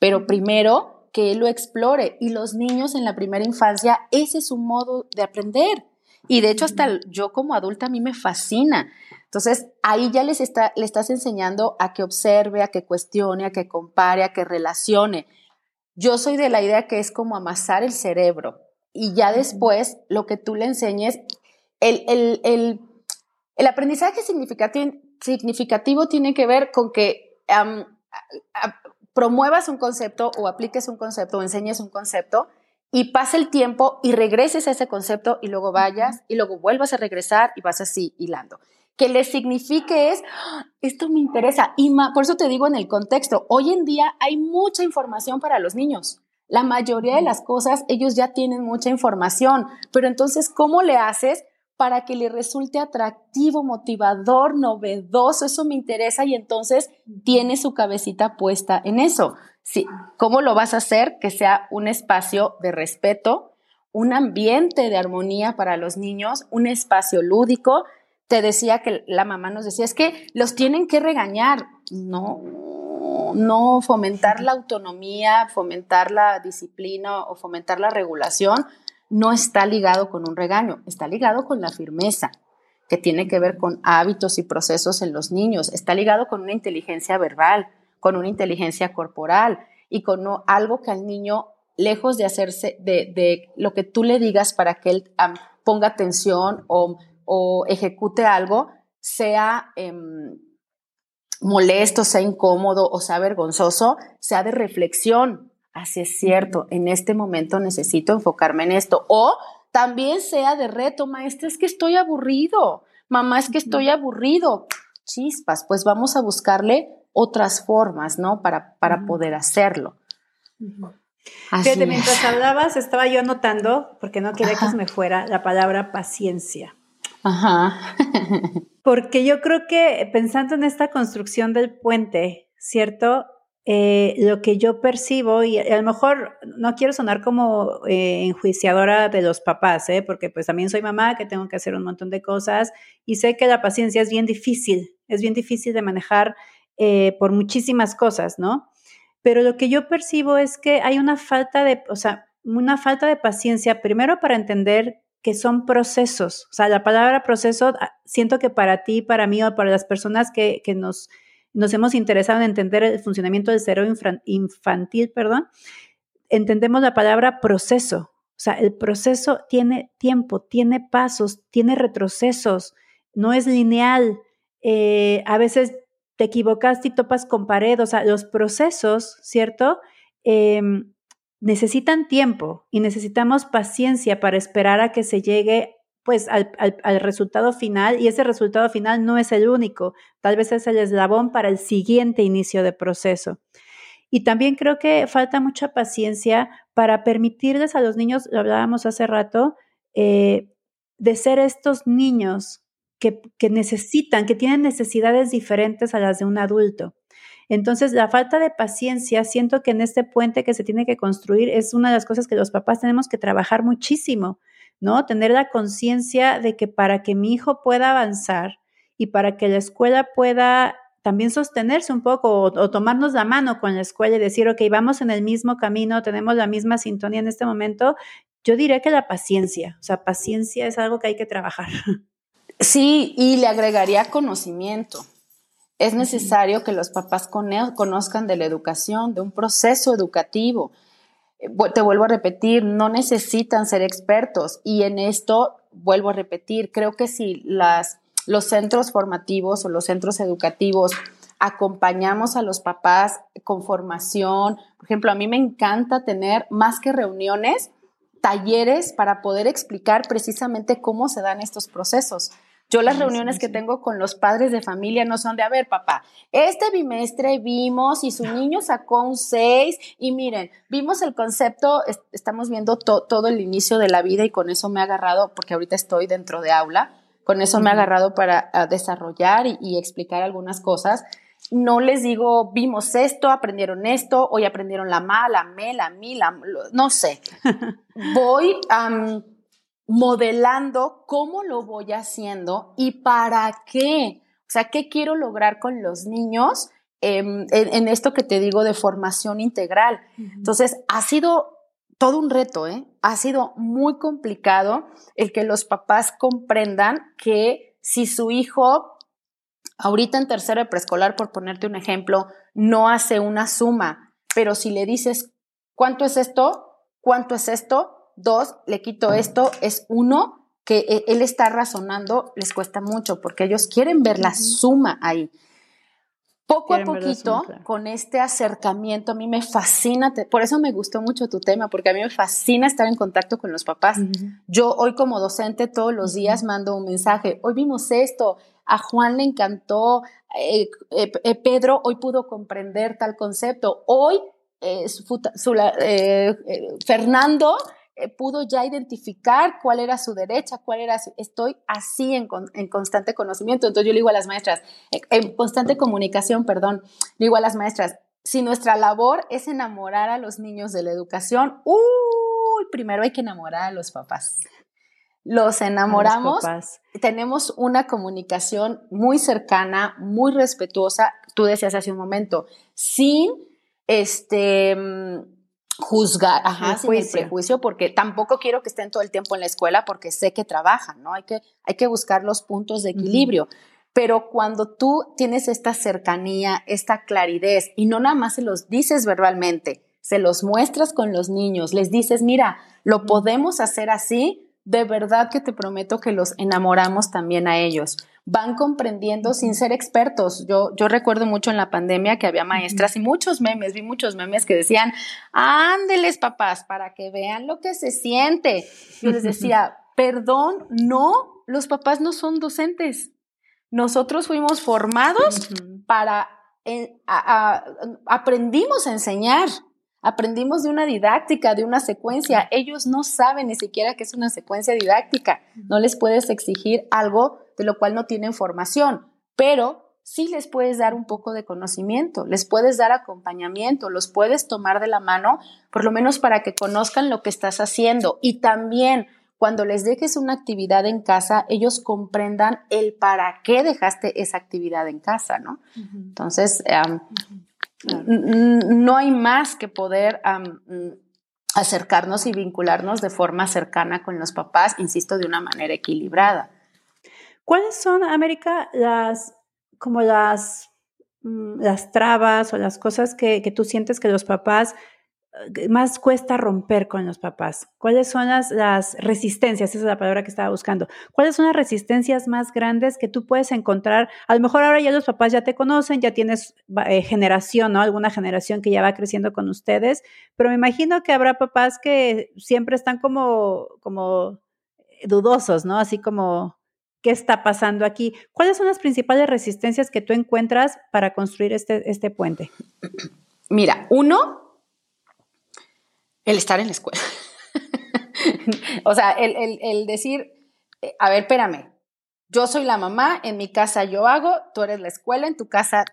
pero primero que él lo explore. Y los niños en la primera infancia, ese es un modo de aprender. Y de hecho, hasta yo como adulta a mí me fascina. Entonces, ahí ya les está, le estás enseñando a que observe, a que cuestione, a que compare, a que relacione. Yo soy de la idea que es como amasar el cerebro y ya después lo que tú le enseñes, el, el, el, aprendizaje significativo, significativo, tiene que ver con que promuevas un concepto o apliques un concepto o enseñes un concepto y pase el tiempo y regreses a ese concepto y luego vayas y luego vuelvas a regresar y vas así hilando que le signifique es, ah, esto me interesa. Y por eso te digo en el contexto, hoy en día hay mucha información para los niños. La mayoría de las cosas, ellos ya tienen mucha información, pero entonces, ¿cómo le haces para que le resulte atractivo, motivador, novedoso? Eso me interesa y entonces tiene su cabecita puesta en eso. Sí, ¿Cómo lo vas a hacer? Que sea un espacio de respeto, un ambiente de armonía para los niños, un espacio lúdico te decía que la mamá nos decía, es que los tienen que regañar. No, no fomentar la autonomía, fomentar la disciplina o fomentar la regulación no está ligado con un regaño, está ligado con la firmeza, que tiene que ver con hábitos y procesos en los niños, está ligado con una inteligencia verbal, con una inteligencia corporal y con algo que al niño, lejos de hacerse de, de lo que tú le digas para que él ponga atención o o ejecute algo, sea em, molesto, sea incómodo o sea vergonzoso, sea de reflexión. Así es cierto, en este momento necesito enfocarme en esto. O también sea de reto, maestra, es que estoy aburrido, mamá, es que estoy aburrido. Chispas, pues vamos a buscarle otras formas, ¿no? Para, para poder hacerlo. Fíjate, mientras hablabas, estaba yo anotando, porque no quería que se me fuera, la palabra paciencia. Ajá. Porque yo creo que pensando en esta construcción del puente, ¿cierto? eh, lo que yo percibo, y a lo mejor no quiero sonar como eh, enjuiciadora de los papás, ¿eh? porque pues también soy mamá, que tengo que hacer un montón de cosas, y sé que la paciencia es bien difícil, es bien difícil de manejar por muchísimas cosas, ¿no? Pero lo que yo percibo es que hay una falta de, o sea, una falta de paciencia, primero para entender que son procesos. O sea, la palabra proceso, ah, siento que para ti, para mí o para las personas que, que nos nos hemos interesado en entender el funcionamiento del cerebro infantil, perdón, entendemos la palabra proceso. O sea, el proceso tiene tiempo, tiene pasos, tiene retrocesos, no es lineal. Eh, a veces te equivocas y topas con pared. O sea, los procesos, ¿cierto? Em, necesitan tiempo y necesitamos paciencia para esperar a que se llegue pues al, resultado final y ese resultado final no es el único, tal vez es el eslabón para el siguiente inicio de proceso. Y también creo que falta mucha paciencia para permitirles a los niños, lo hablábamos hace rato, eh, de ser estos niños que, necesitan, que tienen necesidades diferentes a las de un adulto. Entonces, la falta de paciencia, siento que en este puente que se tiene que construir es una de las cosas que los papás tenemos que trabajar muchísimo, ¿no? Tener la conciencia de que para que mi hijo pueda avanzar y para que la escuela pueda también sostenerse un poco o, tomarnos la mano con la escuela y decir, ok, vamos en el mismo camino, tenemos la misma sintonía en este momento, yo diría que la paciencia, o sea, paciencia es algo que hay que trabajar. Sí, y le agregaría conocimiento. Es necesario que los papás conozcan de la educación, de un proceso educativo, te vuelvo a repetir, no necesitan ser expertos y en esto vuelvo a repetir, creo que si las, los centros formativos o los centros educativos acompañamos a los papás con formación, por ejemplo, a mí me encanta tener más que reuniones, talleres para poder explicar precisamente cómo se dan estos procesos. Yo las reuniones que tengo con los padres de familia no son de, a ver, papá, este bimestre vimos y su niño sacó un 6 y miren, vimos el concepto, estamos viendo todo el inicio de la vida y con eso me ha agarrado, porque ahorita estoy dentro de aula, con eso me ha agarrado para desarrollar y, explicar algunas cosas. No les digo, vimos esto, aprendieron esto, hoy aprendieron la ma, la me, la mi, la, no sé. Voy modelando cómo lo voy haciendo y para qué. O sea, ¿qué quiero lograr con los niños em, en, esto que te digo de formación integral? Entonces, ha sido todo un reto, ¿eh? Ha sido muy complicado el que los papás comprendan que si su hijo, ahorita en tercero de preescolar, por ponerte un ejemplo, no hace una suma, pero si le dices, ¿cuánto es esto? ¿Cuánto es esto? dos, le quito esto, es uno, que e, él está razonando, les cuesta mucho porque ellos quieren ver la suma ahí. Poco a poquito, con este acercamiento, a mí me fascina, por eso me gustó mucho tu tema, porque a mí me fascina estar en contacto con los papás. Yo hoy como docente todos los días mando un mensaje, hoy vimos esto, a Juan le encantó, eh, eh, eh, Pedro hoy pudo comprender tal concepto, hoy Fernando eh, pudo ya identificar cuál era su derecha, cuál era su... Estoy así en, constante conocimiento. Entonces yo le digo a las maestras, en constante comunicación, perdón, le digo a las maestras, si nuestra labor es enamorar a los niños de la educación, uy, primero hay que enamorar a los papás. Los enamoramos, tenemos una comunicación muy cercana, muy respetuosa, tú decías hace un momento, sin este juzgar, ajá, sin el prejuicio, porque tampoco quiero que estén todo el tiempo en la escuela porque sé que trabajan, ¿no? Hay que, hay que buscar los puntos de equilibrio. Pero cuando tú tienes esta cercanía, esta claridad, y no nada más se los dices verbalmente, se los muestras con los niños, les dices, mira, lo podemos hacer así, de verdad que te prometo que los enamoramos también a ellos van comprendiendo sin ser expertos. Yo, yo recuerdo mucho en la pandemia que había maestras y muchos memes, vi muchos memes que decían, ándeles papás, para que vean lo que se siente. Yo les decía, perdón, no, los papás no son docentes. Nosotros fuimos formados para, eh, aprendimos a enseñar. Aprendimos de una didáctica, de una secuencia. Ellos no saben ni siquiera que es una secuencia didáctica. No les puedes exigir algo de lo cual no tienen formación, pero sí les puedes dar un poco de conocimiento, les puedes dar acompañamiento, los puedes tomar de la mano, por lo menos para que conozcan lo que estás haciendo. Y también cuando les dejes una actividad en casa, ellos comprendan el para qué dejaste esa actividad en casa, ¿no? Entonces, no hay más que poder acercarnos y vincularnos de forma cercana con los papás, insisto, de una manera equilibrada. ¿Cuáles son, América, las como las, mm, las trabas o las cosas que, que tú sientes que los papás más cuesta romper con los papás? ¿Cuáles son las, las, resistencias? Esa es la palabra que estaba buscando. ¿Cuáles son las resistencias más grandes que tú puedes encontrar? A lo mejor ahora ya los papás ya te conocen, ya tienes eh, generación, ¿no? Alguna generación que ya va creciendo con ustedes, pero me imagino que habrá papás que siempre están como, como dudosos, ¿no? Así como, qué está pasando aquí. ¿Cuáles son las principales resistencias que tú encuentras para construir este, este puente? Mira, uno, el estar en la escuela. o sea, el, decir, eh, a ver, espérame, yo soy la mamá, en mi casa yo hago, tú eres la escuela, en tu casa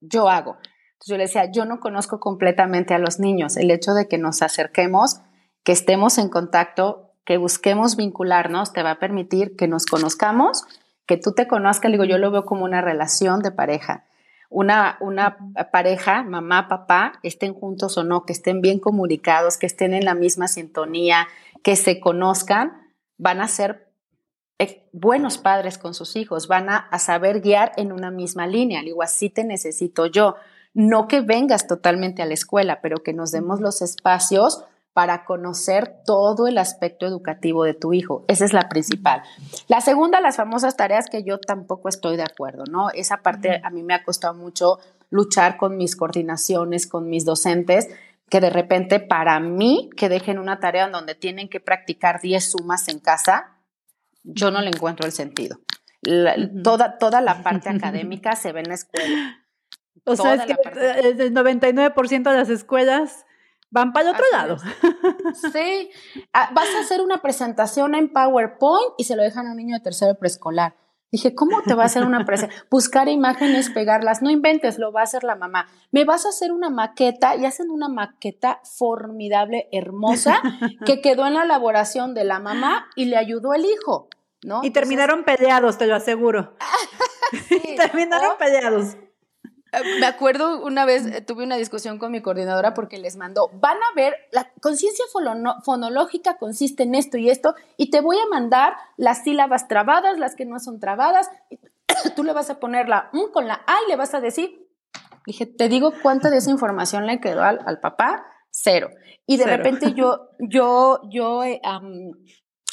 yo hago. Entonces yo le decía, yo no conozco completamente a los niños. El hecho de que nos acerquemos, que estemos en contacto, que busquemos vincularnos te va a permitir que nos conozcamos, que tú te conozcas, digo, yo lo veo como una relación de pareja. Una, una pareja, mamá, papá, estén juntos o no, que estén bien comunicados, que estén en la misma sintonía, que se conozcan, van a ser eh, buenos padres con sus hijos, van a, a saber guiar en una misma línea. Digo, así te necesito yo. No que vengas totalmente a la escuela, pero que nos demos los espacios para conocer todo el aspecto educativo de tu hijo. Esa es la principal. La segunda, las famosas tareas que yo tampoco estoy de acuerdo, ¿no? Esa parte a mí me ha costado mucho luchar con mis coordinaciones, con mis docentes, que de repente para mí que dejen una tarea en donde tienen que practicar 10 sumas en casa, yo no le encuentro el sentido. toda, toda la parte académica se ve en la escuela. O sea, es que el 99% de las escuelas Van para el otro lado. Sí, ah, vas a hacer una presentación en PowerPoint y se lo dejan a un niño de tercero preescolar. Dije, ¿cómo te va a hacer una presentación? Buscar imágenes, pegarlas, no inventes, lo va a hacer la mamá. Me vas a hacer una maqueta y hacen una maqueta formidable, hermosa, que quedó en la elaboración de la mamá y le ayudó el hijo, ¿no? Y terminaron peleados, te lo aseguro. sí. terminaron peleados. Eh, me acuerdo una vez eh, tuve una discusión con mi coordinadora porque les mandó, van a ver, la conciencia fonológica consiste en esto y esto, y te voy a mandar las sílabas trabadas, las que no son trabadas, y tú le vas a poner la M con la A y le vas a decir, dije, te digo cuánta de esa información le quedó al, papá, cero. Y de repente yo, yo, yo eh,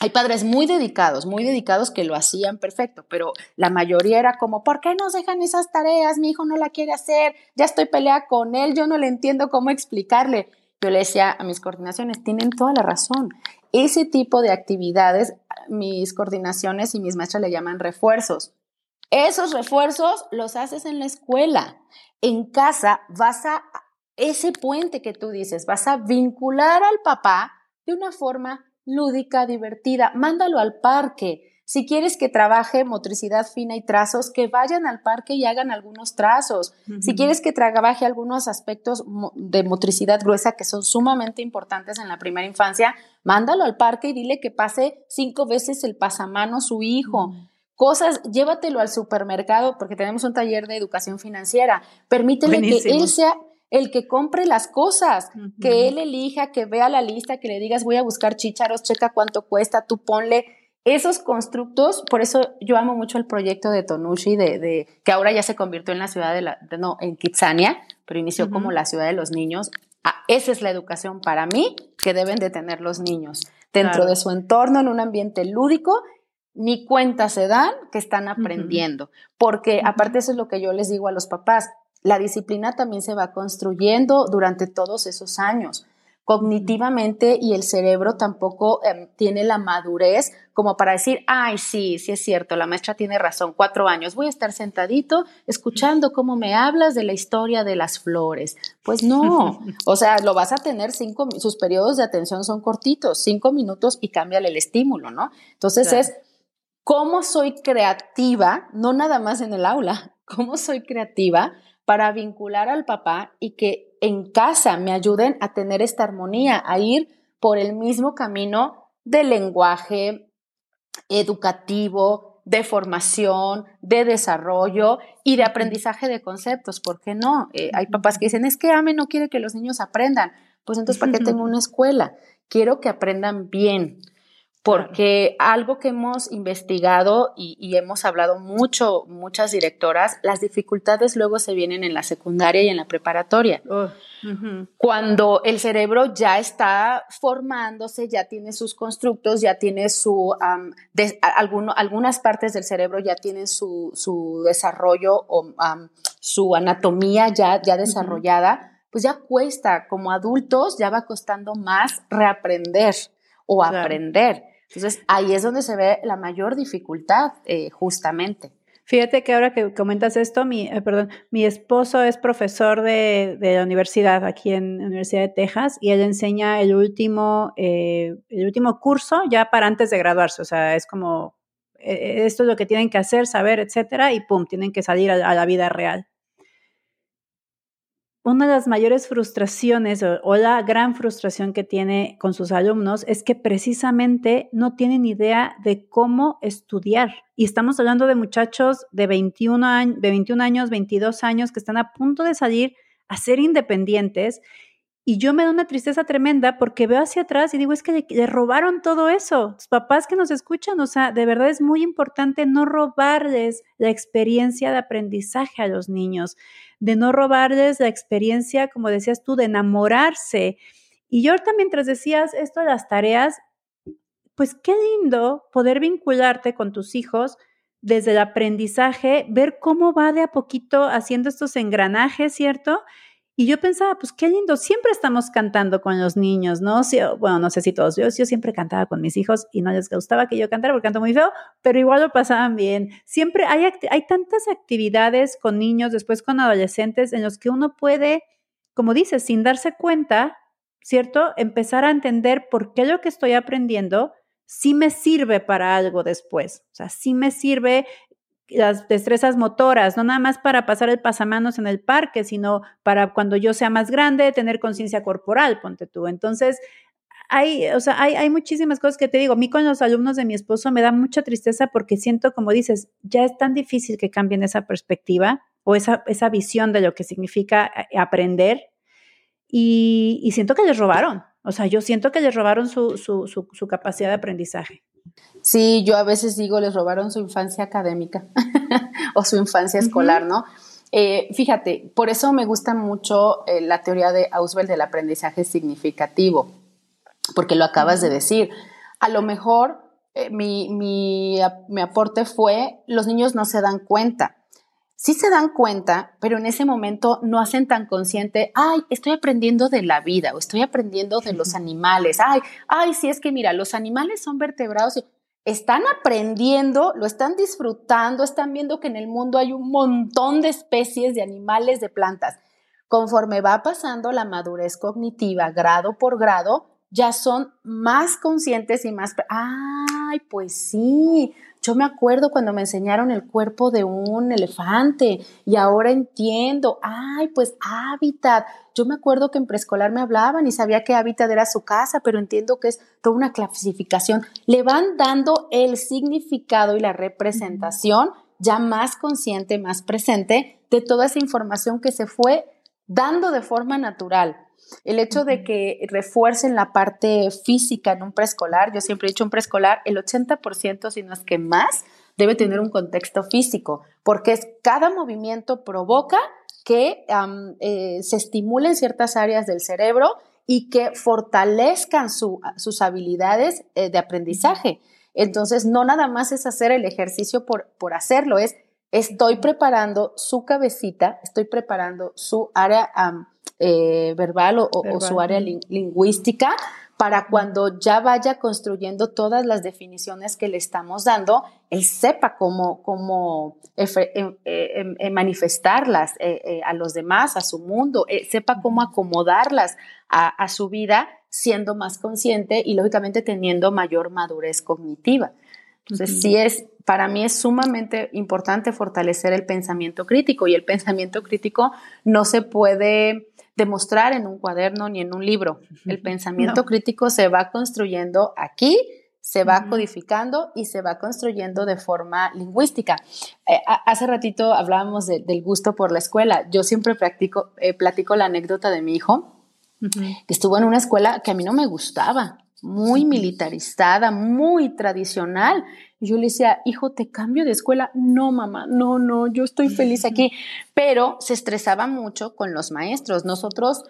hay padres muy dedicados, muy dedicados que lo hacían perfecto, pero la mayoría era como, ¿por qué nos dejan esas tareas? Mi hijo no la quiere hacer, ya estoy peleada con él, yo no le entiendo cómo explicarle. Yo le decía a mis coordinaciones, tienen toda la razón. Ese tipo de actividades, mis coordinaciones y mis maestras le llaman refuerzos. Esos refuerzos los haces en la escuela. En casa vas a, ese puente que tú dices, vas a vincular al papá de una forma lúdica, divertida, mándalo al parque. Si quieres que trabaje motricidad fina y trazos, que vayan al parque y hagan algunos trazos. Si quieres que trabaje algunos aspectos de motricidad gruesa que son sumamente importantes en la primera infancia, mándalo al parque y dile que pase cinco veces el pasamano su hijo. Cosas, llévatelo al supermercado porque tenemos un taller de educación financiera. Permítele que él sea el que compre las cosas, que él elija, que vea la lista, que le digas voy a buscar chícharos, checa cuánto cuesta, tú ponle esos constructos, por eso yo amo mucho el proyecto de Tonushi, de, que ahora ya se convirtió en la ciudad de la, no, en Kitsania, pero inició como la ciudad de los niños. Ah, esa es la educación para mí que deben de tener los niños. Dentro de su entorno, en un ambiente lúdico ni cuenta se dan que están aprendiendo, porque aparte eso es lo que yo les digo a los papás, la disciplina también se va construyendo durante todos esos años. Cognitivamente y el cerebro tampoco em, tiene la madurez como para decir, ay, sí, sí es cierto, la maestra tiene razón, cuatro años, voy a estar sentadito escuchando cómo me hablas de la historia de las flores. Pues no, o sea, lo vas a tener cinco, sus periodos de atención son cortitos, cinco minutos y cámbiale el estímulo, ¿no? Entonces es cómo soy creativa, no nada más en el aula, cómo soy creativa para vincular al papá y que en casa me ayuden a tener esta armonía, a ir por el mismo camino de lenguaje educativo, de formación, de desarrollo y de aprendizaje de conceptos. ¿Por qué no? Eh, hay papás que dicen, es que AME no quiere que los niños aprendan. Pues entonces, ¿para qué tengo una escuela? Quiero que aprendan bien, porque algo que hemos investigado y, hemos hablado mucho, muchas directoras, las dificultades luego se vienen en la secundaria y en la preparatoria. Cuando el cerebro ya está formándose, ya tiene sus constructos, ya tiene su, algunas partes del cerebro ya tienen su, desarrollo o su anatomía ya, ya desarrollada, pues ya cuesta, como adultos ya va costando más reaprender o aprender. Entonces, ahí es donde se ve la mayor dificultad, eh, justamente. Fíjate que ahora que comentas esto, mi, eh, perdón, mi esposo es profesor de, la universidad aquí en la Universidad de Texas y él enseña el último, eh, el último curso ya para antes de graduarse. O sea, es como, esto es lo que tienen que hacer, saber, etcétera, y pum, tienen que salir a la vida real una de las mayores frustraciones o, la gran frustración que tiene con sus alumnos es que precisamente no tienen idea de cómo estudiar. Y estamos hablando de muchachos de 21, de 21 años, 22 años que están a punto de salir a ser independientes. Y yo me da una tristeza tremenda porque veo hacia atrás y digo, es que le, robaron todo eso. Los papás que nos escuchan, o sea, de verdad es muy importante no robarles la experiencia de aprendizaje a los niños de no robarles la experiencia, como decías tú, de enamorarse. Y yo mientras decías esto de las tareas, pues qué lindo poder vincularte con tus hijos desde el aprendizaje, ver cómo va de a poquito haciendo estos engranajes, ¿cierto? Y yo pensaba, pues qué lindo, siempre estamos cantando con los niños, ¿no? bueno, no sé si todos, yo, yo siempre cantaba con mis hijos y no les gustaba que yo cantara porque canto muy feo, pero igual lo pasaban bien. Siempre hay, hay tantas actividades con niños, después con adolescentes, en los que uno puede, como dices, sin darse cuenta, ¿cierto? Empezar a entender por qué lo que estoy aprendiendo sí me sirve para algo después. O sea, sí me sirve las destrezas motoras, no nada más para pasar el pasamanos en el parque, sino para cuando yo sea más grande, tener conciencia corporal, ponte tú. Entonces, hay, o sea, hay, hay, muchísimas cosas que te digo. A mí con los alumnos de mi esposo me da mucha tristeza porque siento, como dices, ya es tan difícil que cambien esa perspectiva o esa, esa visión de lo que significa eh, aprender y, y siento que les robaron. O sea, yo siento que les robaron su, su, su, su capacidad de aprendizaje. Sí, yo a veces digo, les robaron su infancia académica o su infancia escolar, ¿no? Eh, fíjate, por eso me gusta mucho eh, la teoría de Auswell del aprendizaje significativo, porque lo acabas de decir. A lo mejor eh, mi, mi, mi aporte fue, los niños no se dan cuenta. Sí se dan cuenta, pero en ese momento no hacen tan consciente, ay, estoy aprendiendo de la vida o estoy aprendiendo de los animales. Ay, ay, sí es que mira, los animales son vertebrados están aprendiendo, lo están disfrutando, están viendo que en el mundo hay un montón de especies de animales, de plantas. Conforme va pasando la madurez cognitiva, grado por grado, ya son más conscientes y más, ay, pues sí, yo me acuerdo cuando me enseñaron el cuerpo de un elefante y ahora entiendo, ay, pues hábitat. Yo me acuerdo que en preescolar me hablaban y sabía que hábitat era su casa, pero entiendo que es toda una clasificación. Le van dando el significado y la representación ya más consciente, más presente de toda esa información que se fue dando de forma natural. El hecho de que refuercen la parte física en un preescolar, yo siempre he dicho un preescolar, el 80%, si no es que más, debe tener un contexto físico, porque es, cada movimiento provoca que eh, se estimulen ciertas áreas del cerebro y que fortalezcan sus habilidades eh, de aprendizaje. Entonces, no nada más es hacer el ejercicio por, por hacerlo, es estoy preparando su cabecita, estoy preparando su área eh, verbal, o, su área lingüística para cuando ya vaya construyendo todas las definiciones que le estamos dando, él sepa cómo, cómo em, eh, em, eh, manifestarlas a los demás, a su mundo, sepa cómo acomodarlas a, a, su vida siendo más consciente y lógicamente teniendo mayor madurez cognitiva. Entonces, sí es, para mí es sumamente importante fortalecer el pensamiento crítico y el pensamiento crítico no se puede demostrar en un cuaderno ni en un libro. El pensamiento crítico se va construyendo aquí, se va codificando y se va construyendo de forma lingüística. Eh, hace ratito hablábamos del gusto por la escuela. Yo siempre practico, eh, platico la anécdota de mi hijo, que estuvo en una escuela que a mí no me gustaba muy militarizada, muy tradicional. Y yo le decía, hijo, ¿te cambio de escuela? No, mamá, no, no, yo estoy feliz aquí. Pero se estresaba mucho con los maestros. Nosotros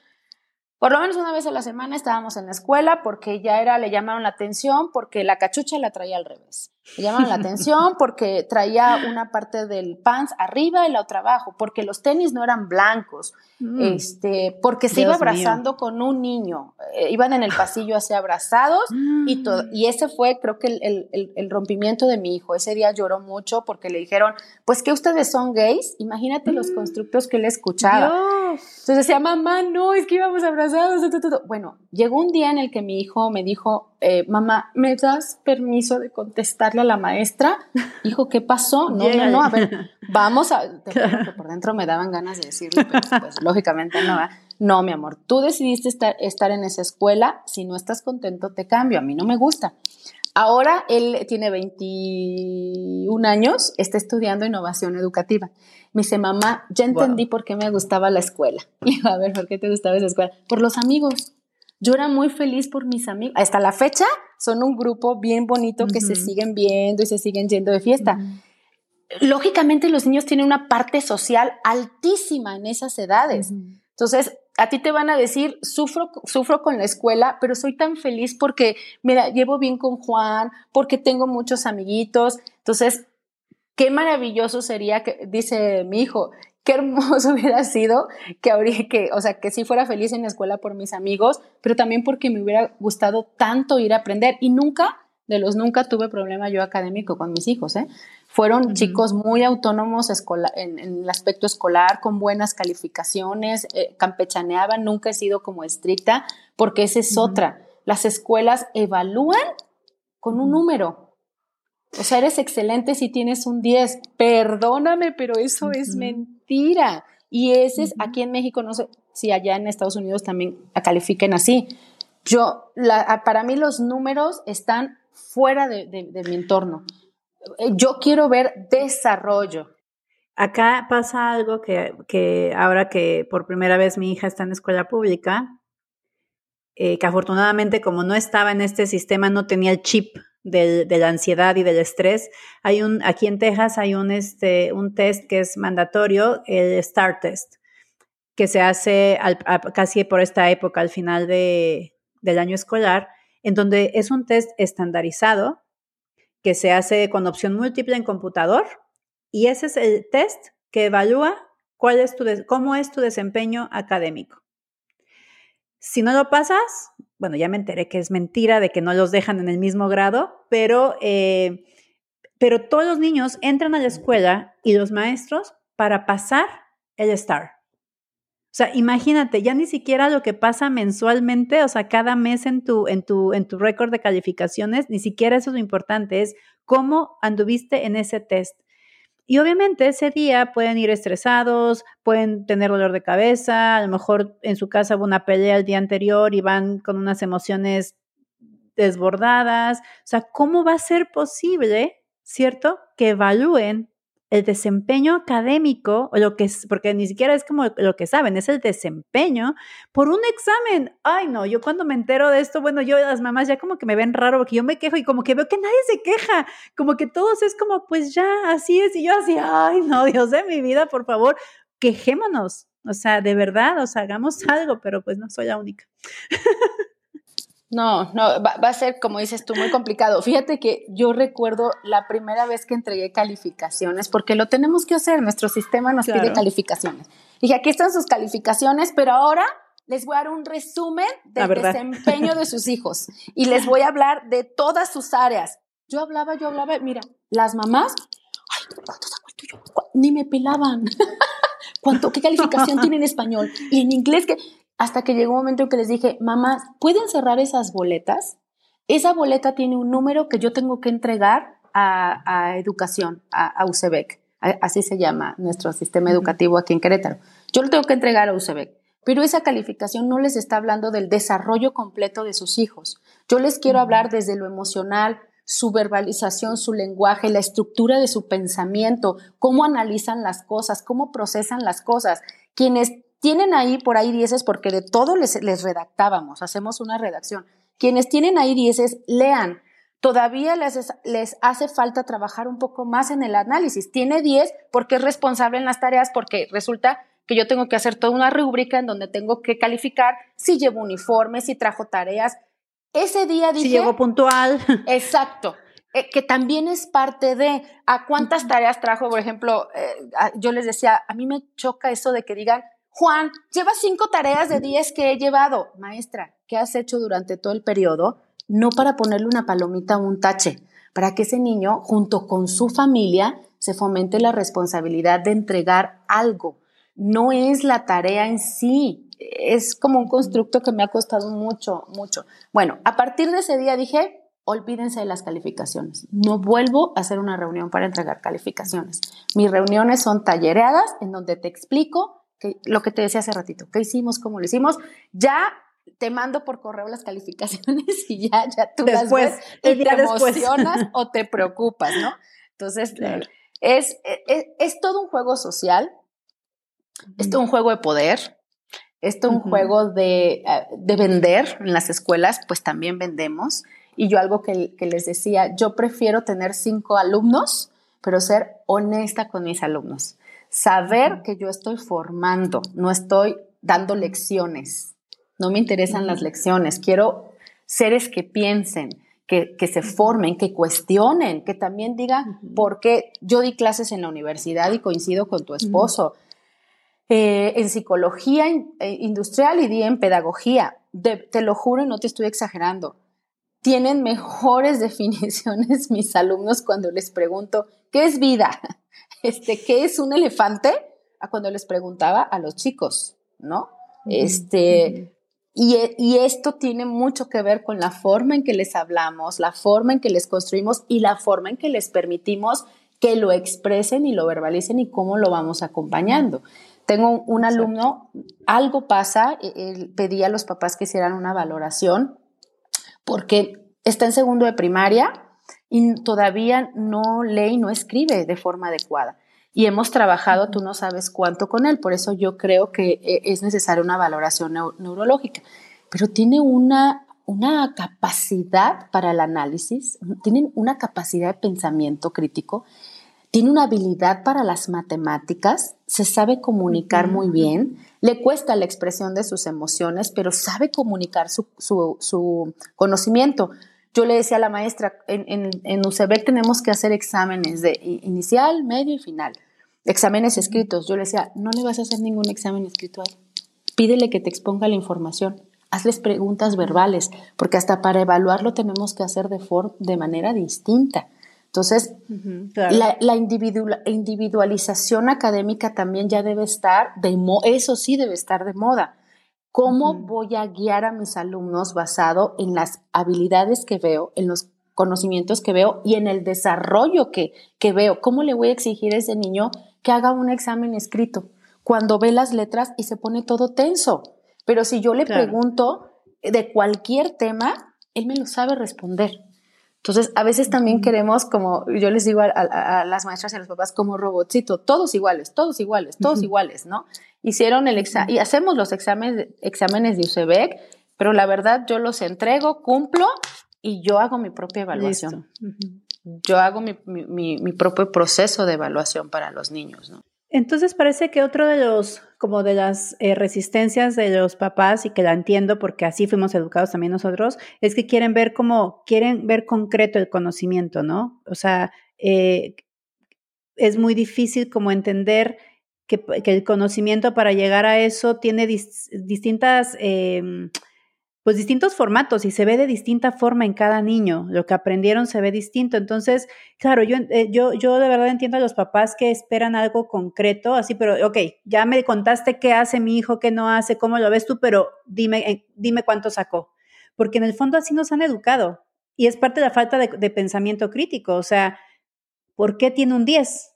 por lo menos una vez a la semana estábamos en la escuela porque ya era, le llamaron la atención porque la cachucha la traía al revés. Le llamaron la atención porque traía una parte del pants arriba y la otra abajo, porque los tenis no eran blancos, mm. este, porque se iba abrazando con un niño. Eh, iban en el pasillo así abrazados y mm. todo. Y ese fue, creo que el, el, el, rompimiento de mi hijo. Ese día lloró mucho porque le dijeron, pues que ustedes son gays. Imagínate los mm. constructos que él escuchaba. Entonces decía, mamá, no, es que íbamos abrazados. Bueno, llegó un día en el que mi hijo me dijo, eh, mamá, ¿me das permiso de contestarle a la maestra? Hijo, ¿qué pasó? No, no, no, a ver, vamos a... por dentro me daban ganas de decirle, pero pues lógicamente no. No, mi amor, tú decidiste estar, estar en esa escuela, si no estás contento te cambio, a mí no me gusta. Ahora él tiene 21 años, está estudiando innovación educativa. Me dice, mamá, ya entendí por qué me gustaba la escuela. Y a ver, ¿por qué te gustaba esa escuela? Por los amigos. Yo era muy feliz por mis amigos. Hasta la fecha son un grupo bien bonito que se siguen viendo y se siguen yendo de fiesta. Lógicamente los niños tienen una parte social altísima en esas edades. Entonces, a ti te van a decir, sufro, sufro con la escuela, pero soy tan feliz porque, mira, llevo bien con Juan, porque tengo muchos amiguitos. Entonces, qué maravilloso sería que, dice mi hijo, qué hermoso hubiera sido que habría que, o sea, que sí fuera feliz en la escuela por mis amigos, pero también porque me hubiera gustado tanto ir a aprender. Y nunca, de los nunca tuve problema yo académico con mis hijos, ¿eh? Fueron chicos muy autónomos en, el aspecto escolar, con buenas calificaciones, eh, campechaneaban, nunca he sido como estricta, porque esa es otra. Las escuelas evalúan con un número, o sea, eres excelente si tienes un 10. Perdóname, pero eso es mentira. Y ese es, aquí en México, no sé si allá en Estados Unidos también califiquen así. Yo, para mí los números están fuera de, mi entorno. Yo quiero ver desarrollo. Acá pasa algo que, que, ahora que por primera vez mi hija está en escuela pública, eh, que afortunadamente como no estaba en este sistema, no tenía el chip de la ansiedad y del estrés. Hay un, aquí en Texas hay un, este, un test que es mandatorio, el STAR test, que se hace casi por esta época, al final de, del año escolar, en donde es un test estandarizado que se hace con opción múltiple en computador y ese es el test que evalúa cuál es tu, cómo es tu desempeño académico. Si no lo pasas, bueno, ya me enteré que es mentira de que no los dejan en el mismo grado, pero, eh, pero todos los niños entran a la escuela y los maestros para pasar el STAR. O sea, imagínate, ya ni siquiera lo que pasa mensualmente, o sea, cada mes en tu, en tu, en tu récord de calificaciones, ni siquiera eso es lo importante, es cómo anduviste en ese test. Y obviamente ese día pueden ir estresados, pueden tener dolor de cabeza, a lo mejor en su casa hubo una pelea el día anterior y van con unas emociones desbordadas. O sea, ¿cómo va a ser posible, cierto, que evalúen el desempeño académico, o lo que es, porque ni siquiera es como lo que saben, es el desempeño por un examen. Ay, no, yo cuando me entero de esto, bueno, yo las mamás ya como que me ven raro porque yo me quejo y como que veo que nadie se queja, como que todos es como, pues ya, así es, y yo así, ay, no, Dios de mi vida, por favor, quejémonos. O sea, de verdad, o sea, hagamos algo, pero pues no soy la única. No, no, va, a ser, como dices tú, muy complicado. Fíjate que yo recuerdo la primera vez que entregué calificaciones, porque lo tenemos que hacer, nuestro sistema nos pide calificaciones. Dije, aquí están sus calificaciones, pero ahora les voy a dar un resumen del desempeño de sus hijos y les voy a hablar de todas sus áreas. Yo hablaba, yo hablaba, mira, las mamás, ay, ¿cuánto sacó el tuyo? Ni me pelaban. ¿Cuánto, qué calificación tiene en español? Y en inglés, que hasta que llegó un momento en que les dije, mamá, ¿pueden cerrar esas boletas? Esa boleta tiene un número que yo tengo que entregar a, educación, a, a UCEBEC, así se llama nuestro sistema educativo aquí en Querétaro. Yo lo tengo que entregar a UCEBEC, pero esa calificación no les está hablando del desarrollo completo de sus hijos. Yo les quiero hablar desde lo emocional, su verbalización, su lenguaje, la estructura de su pensamiento, cómo analizan las cosas, cómo procesan las cosas. Quienes tienen ahí por ahí dieces, porque de todo les, les redactábamos, hacemos una redacción. Quienes tienen ahí dieces, lean. Todavía les, les hace falta trabajar un poco más en el análisis. Tiene 10 porque es responsable en las tareas, porque resulta que yo tengo que hacer toda una rúbrica en donde tengo que calificar si llevo uniforme, si trajo tareas. Ese día dije... Si llegó puntual. Exacto. Eh, que también es parte de a cuántas tareas trajo, por ejemplo, eh, yo les decía, a mí me choca eso de que digan, Juan, lleva cinco tareas de diez que he llevado. Maestra, ¿qué has hecho durante todo el periodo? No para ponerle una palomita o un tache, para que ese niño, junto con su familia, se fomente la responsabilidad de entregar algo no es la tarea en sí, es como un constructo que me ha costado mucho, mucho. Bueno, a partir de ese día dije, olvídense de las calificaciones. No vuelvo a hacer una reunión para entregar calificaciones. Mis reuniones son tallereadas en donde te explico lo que te decía hace ratito, qué hicimos, cómo lo hicimos. Ya te mando por correo las calificaciones y ya, ya tú las ves y te emocionas o te preocupas, ¿no? Entonces, es, es todo un juego social es un juego de poder, es un juego de, eh, de, vender en las escuelas, pues también vendemos. Y yo algo que, que, les decía, yo prefiero tener cinco alumnos, pero ser honesta con mis alumnos. Saber que yo estoy formando, no estoy dando lecciones. No me interesan las lecciones. Quiero seres que piensen, que, que, se formen, que cuestionen, que también digan, porque yo di clases en la universidad y coincido con tu esposo. Eh, en psicología eh, industrial y di en pedagogía. te lo juro no te estoy exagerando. Tienen mejores definiciones mis alumnos cuando les pregunto, ¿qué es vida? Este, ¿Qué es un elefante? A cuando les preguntaba a los chicos, ¿no? Este, y, y, esto tiene mucho que ver con la forma en que les hablamos, la forma en que les construimos y la forma en que les permitimos que lo expresen y lo verbalicen y cómo lo vamos acompañando. Tengo un alumno, algo pasa, e, él pedía a los papás que hicieran una valoración porque está en segundo de primaria y todavía no lee y no escribe de forma adecuada. Y hemos trabajado, tú no sabes cuánto con él, por eso yo creo que e, es necesaria una valoración neurológica. Pero tiene una, una capacidad para el análisis, tiene una capacidad de pensamiento crítico tiene una habilidad para las matemáticas, se sabe comunicar muy bien, le cuesta la expresión de sus emociones, pero sabe comunicar su, conocimiento. Yo le decía a la maestra, en, en, en tenemos que hacer exámenes de inicial, medio y final, exámenes escritos. Yo le decía, no le vas a hacer ningún examen escrito a él. Pídele que te exponga la información. Hazles preguntas verbales, porque hasta para evaluarlo tenemos que hacer de, de manera distinta. Entonces, la, individualización académica también ya debe estar de eso sí debe estar de moda. ¿Cómo voy a guiar a mis alumnos basado en las habilidades que veo, en los conocimientos que veo y en el desarrollo que, que veo? ¿Cómo le voy a exigir a ese niño que haga un examen escrito cuando ve las letras y se pone todo tenso? Pero si yo le pregunto de cualquier tema, él me lo sabe responder. Entonces, a veces también queremos, como yo les digo a, las maestras y a los papás, como robotcito, todos iguales, todos iguales, todos iguales, ¿no? Hicieron el examen, y hacemos los exámenes, exámenes de UCEBEC, pero la verdad yo los entrego, cumplo y yo hago mi propia evaluación. Yo hago mi, mi, mi propio proceso de evaluación para los niños, ¿no? Entonces parece que otro de los, como de las eh, resistencias de los papás, y que la entiendo porque así fuimos educados también nosotros, es que quieren ver como, quieren ver concreto el conocimiento, ¿no? O sea, eh, es muy difícil como entender que, el conocimiento para llegar a eso tiene distintas... Em, pues distintos formatos y se ve de distinta forma en cada niño. Lo que aprendieron se ve distinto. Entonces, claro, yo, eh, yo, yo de verdad entiendo a los papás que esperan algo concreto, así, pero, ok, ya me contaste qué hace mi hijo, qué no hace, cómo lo ves tú, pero dime, eh, dime cuánto sacó. Porque en el fondo así nos han educado. Y es parte de la falta de, de pensamiento crítico, o sea, ¿por qué tiene un 10?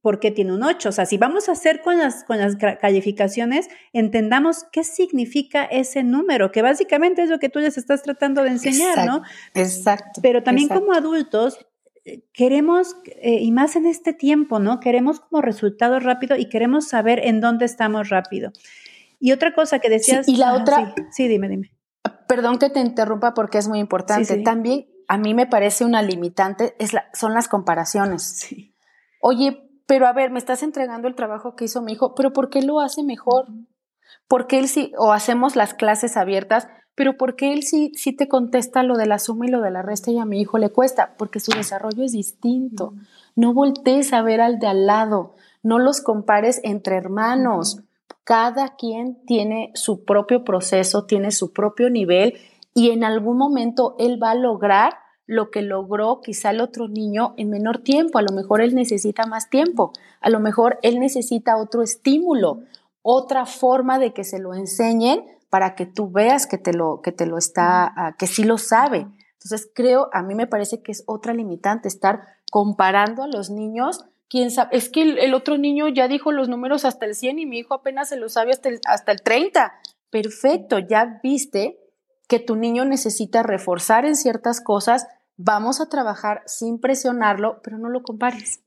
¿Por qué tiene un 8? O sea, si vamos a hacer con las, con las calificaciones, entendamos qué significa ese número, que básicamente es lo que tú les estás tratando de enseñar, ¿no? Exacto. Pero también como adultos, eh, queremos, eh, y más en este tiempo, ¿no? Queremos como resultado rápido y queremos saber en dónde estamos rápido. Y otra cosa que decías. y la otra. Sí, dime, dime. Perdón que te interrumpa porque es muy importante. También a mí me parece una limitante es la, son las comparaciones. Oye, pero a ver, me estás entregando el trabajo que hizo mi hijo, pero ¿por qué lo hace mejor? ¿Por qué él sí, o hacemos las clases abiertas, pero ¿por qué él sí, sí te contesta lo de la suma y lo de la resta y a mi hijo le cuesta? Porque su desarrollo es distinto. No voltees a ver al de al lado, no los compares entre hermanos. Cada quien tiene su propio proceso, tiene su propio nivel y en algún momento él va a lograr lo que logró quizá el otro niño en menor tiempo. A lo mejor él necesita más tiempo, a lo mejor él necesita otro estímulo, otra forma de que se lo enseñen para que tú veas que te lo, que te lo está, ah, que sí lo sabe. Entonces creo, a mí me parece que es otra limitante estar comparando a los niños. ¿Quién sabe? Es que el, otro niño ya dijo los números hasta el 100 y mi hijo apenas se lo sabe hasta el, hasta el 30. Perfecto, ya viste que tu niño necesita reforzar en ciertas cosas vamos a trabajar sin presionarlo, pero no lo compares,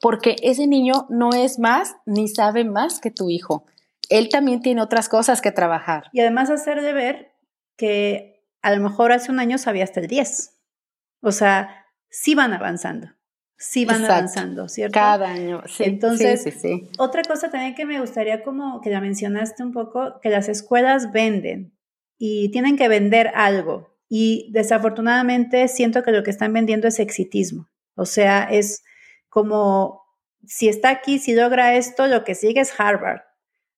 porque ese niño no es más ni sabe más que tu hijo. Él también tiene otras cosas que trabajar. Y además hacerle ver que a lo mejor hace un año sabía hasta el 10. O sea, sí van avanzando. Sí van avanzando, ¿cierto? Cada año, sí. Entonces, otra cosa también que me gustaría como que la mencionaste un poco, que las escuelas venden y tienen que vender algo. Y desafortunadamente siento que lo que están vendiendo es exitismo. O sea, es como, si está aquí, si logra esto, lo que sigue es Harvard,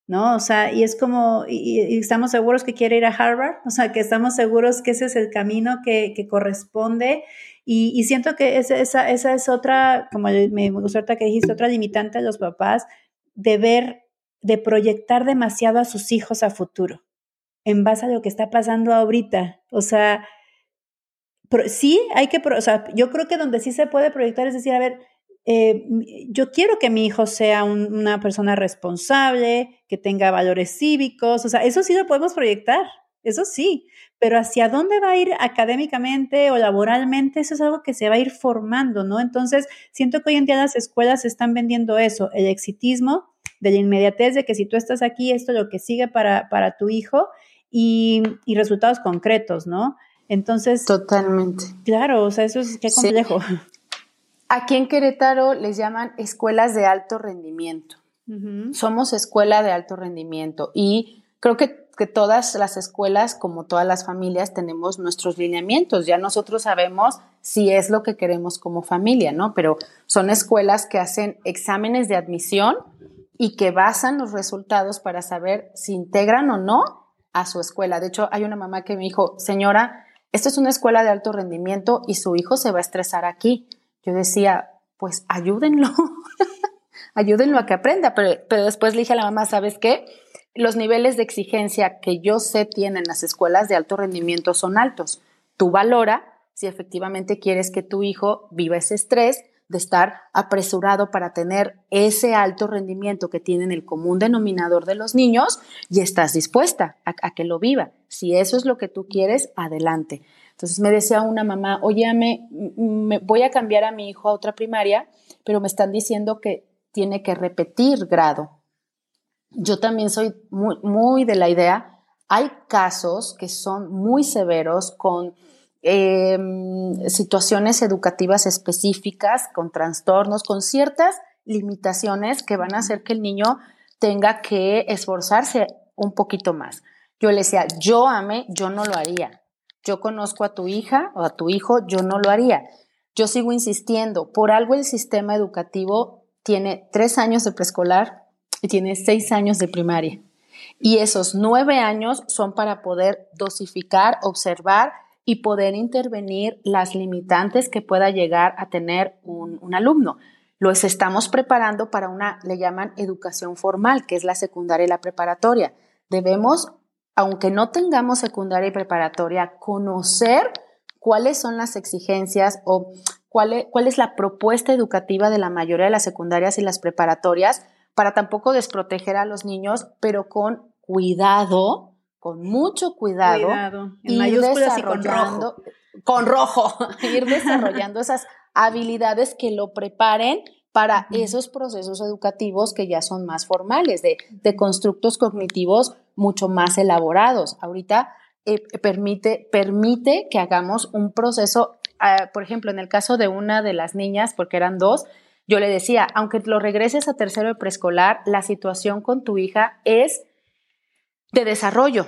¿no? O sea, y es como, y, estamos seguros que quiere ir a Harvard, o sea, que estamos seguros que ese es el camino que, corresponde. Y, siento que esa, esa, esa, es otra, como me gustó que dijiste, otra limitante a los papás de ver, de proyectar demasiado a sus hijos a futuro en base a lo que está pasando ahorita. O sea, sí hay que, o sea, yo creo que donde sí se puede proyectar es decir, a ver, eh, yo quiero que mi hijo sea una persona responsable, que tenga valores cívicos, o sea, eso sí lo podemos proyectar, eso sí, pero hacia dónde va a ir académicamente o laboralmente, eso es algo que se va a ir formando, ¿no? Entonces, siento que hoy en día las escuelas están vendiendo eso, el exitismo, de la inmediatez de que si tú estás aquí, esto es lo que sigue para, para tu hijo, y, resultados concretos, ¿no? Entonces. Totalmente. Claro, o sea, eso es qué complejo. Aquí en Querétaro les llaman escuelas de alto rendimiento. Somos escuela de alto rendimiento y creo que, que, todas las escuelas, como todas las familias, tenemos nuestros lineamientos. Ya nosotros sabemos si es lo que queremos como familia, ¿no? Pero son escuelas que hacen exámenes de admisión y que basan los resultados para saber si integran o no a su escuela. De hecho, hay una mamá que me dijo, señora, esta es una escuela de alto rendimiento y su hijo se va a estresar aquí. Yo decía, pues ayúdenlo, ayúdenlo a que aprenda, pero, pero después le dije a la mamá, ¿sabes qué? Los niveles de exigencia que yo sé tienen las escuelas de alto rendimiento son altos. Tú valora si efectivamente quieres que tu hijo viva ese estrés estar apresurado para tener ese alto rendimiento que tienen el común denominador de los niños y estás dispuesta a, que lo viva. Si eso es lo que tú quieres, adelante. Entonces me decía una mamá, oye, me, me, voy a cambiar a mi hijo a otra primaria, pero me están diciendo que tiene que repetir grado. Yo también soy muy de la idea, hay casos que son muy severos con Em, situaciones educativas específicas, con trastornos, con ciertas limitaciones que van a hacer que el niño tenga que esforzarse un poquito más. Yo le decía, yo ame, yo no lo haría. Yo conozco a tu hija o a tu hijo, yo no lo haría. Yo sigo insistiendo, por algo el sistema educativo tiene tres años de preescolar y tiene seis años de primaria. Y esos nueve años son para poder dosificar, observar y poder intervenir las limitantes que pueda llegar a tener un, alumno. Los estamos preparando para una, le llaman educación formal, que es la secundaria y la preparatoria. Debemos, aunque no tengamos secundaria y preparatoria, conocer cuáles son las exigencias o cuál es, cuál es la propuesta educativa de la mayoría de las secundarias y las preparatorias para tampoco desproteger a los niños, pero con cuidado, con mucho cuidado, cuidado. En mayúsculas y con rojo. Con rojo, ir desarrollando esas habilidades que lo preparen para esos procesos educativos que ya son más formales, de, de constructos cognitivos mucho más elaborados. Ahorita eh, permite, permite que hagamos un proceso, ah, por ejemplo, en el caso de una de las niñas, porque eran dos, yo le decía, aunque lo regreses a tercero de preescolar, la situación con tu hija es de desarrollo.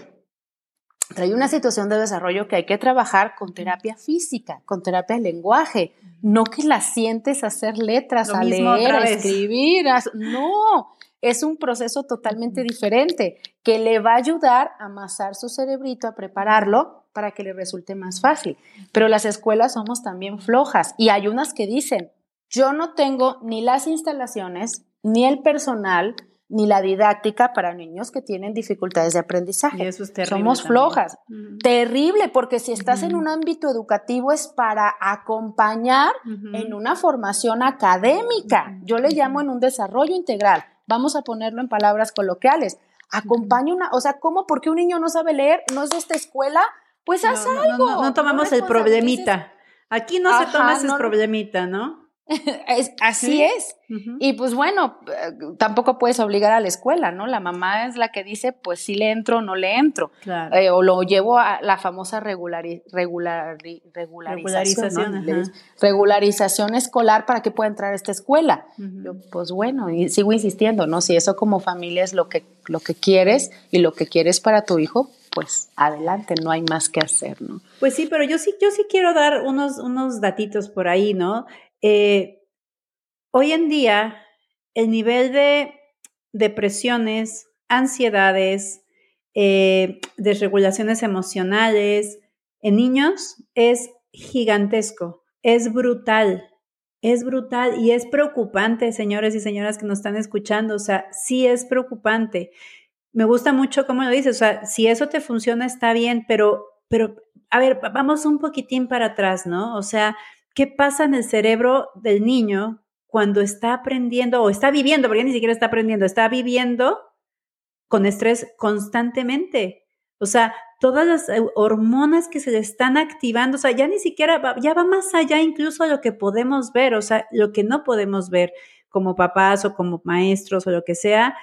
Hay una situación de desarrollo que hay que trabajar con terapia física, con terapia de lenguaje, no que la sientes hacer letras, a leer, a escribir, no, es un proceso totalmente diferente que le va a ayudar a amasar su cerebrito, a prepararlo para que le resulte más fácil. Pero las escuelas somos también flojas y hay unas que dicen, yo no tengo ni las instalaciones, ni el personal, ni la didáctica para niños que tienen dificultades de aprendizaje. Y eso es terrible Somos flojas. Terrible, porque si estás en un ámbito educativo es para acompañar en una formación académica. Yo le llamo en un desarrollo integral. Vamos a ponerlo en palabras coloquiales. Acompaña una, o sea, ¿cómo? Porque un niño no sabe leer, no es de esta escuela, pues haz algo. No, tomamos el problemita. Aquí no se toma ese problemita, ¿no? es, así es. Y pues bueno, eh, tampoco puedes obligar a la escuela, ¿no? La mamá es la que dice, pues sí le entro o no le entro. Eh, o lo llevo a la famosa regularización, regularización, escolar para que pueda entrar a esta escuela. pues bueno, y sigo insistiendo, ¿no? Si eso como familia es lo que, lo que quieres y lo que quieres para tu hijo, pues adelante, no hay más que hacer, ¿no? Pues sí, pero yo sí, yo sí quiero dar unos, unos datitos por ahí, ¿no? Eh, hoy en día, el nivel de depresiones, ansiedades, eh, desregulaciones emocionales en niños es gigantesco, es brutal, es brutal y es preocupante, señores y señoras que nos están escuchando, o sea, sí es preocupante. Me gusta mucho cómo lo dices, o sea, si eso te funciona está bien, pero, pero, a ver, vamos un poquitín para atrás, ¿no? O sea, qué pasa en el cerebro del niño cuando está aprendiendo o está viviendo, porque ni siquiera está aprendiendo, está viviendo con estrés constantemente. O sea, todas las eh, hormonas que se le están activando, o sea, ya ni siquiera, va, ya va más allá incluso de lo que podemos ver, o sea, lo que no podemos ver como papás o como maestros o lo que sea,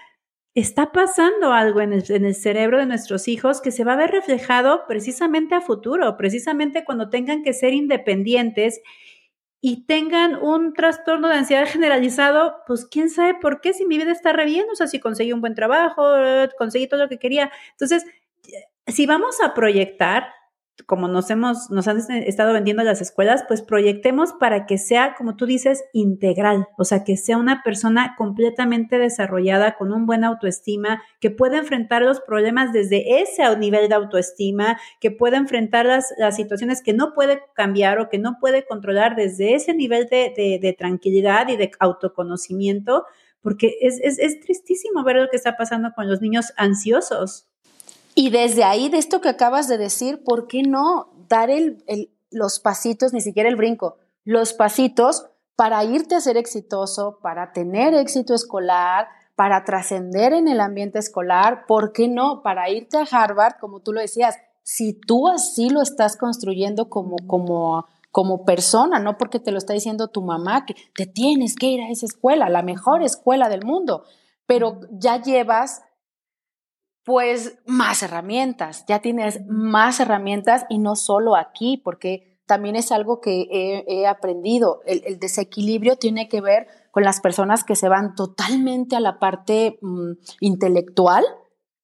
está pasando algo en el, cerebro de nuestros hijos que se va a ver reflejado precisamente a futuro, precisamente cuando tengan que ser independientes y tengan un trastorno de ansiedad generalizado, pues quién sabe por qué si mi vida está re bien, o sea, si conseguí un buen trabajo, conseguí todo lo que quería. Entonces, si vamos a proyectar, como nos hemos, nos han estado vendiendo las escuelas, pues proyectemos para que sea, como tú dices, integral, o sea, que sea una persona completamente desarrollada, con un buen autoestima, que pueda enfrentar los problemas desde ese nivel de autoestima, que pueda enfrentar las, las situaciones que no puede cambiar o que no puede controlar desde ese nivel de, tranquilidad y de autoconocimiento, porque es, es tristísimo ver lo que está pasando con los niños ansiosos. Y desde ahí, de esto que acabas de decir, ¿por qué no dar el, los pasitos, ni siquiera el brinco, los pasitos para irte a ser exitoso, para tener éxito escolar, para trascender en el ambiente escolar? ¿Por qué no? Para irte a Harvard, como tú lo decías, si tú así lo estás construyendo como, como, como persona, no porque te lo está diciendo tu mamá, que te tienes que ir a esa escuela, la mejor escuela del mundo, pero ya llevas pues más herramientas, ya tienes más herramientas y no solo aquí, porque también es algo que he, aprendido. El, desequilibrio tiene que ver con las personas que se van totalmente a la parte mm, intelectual,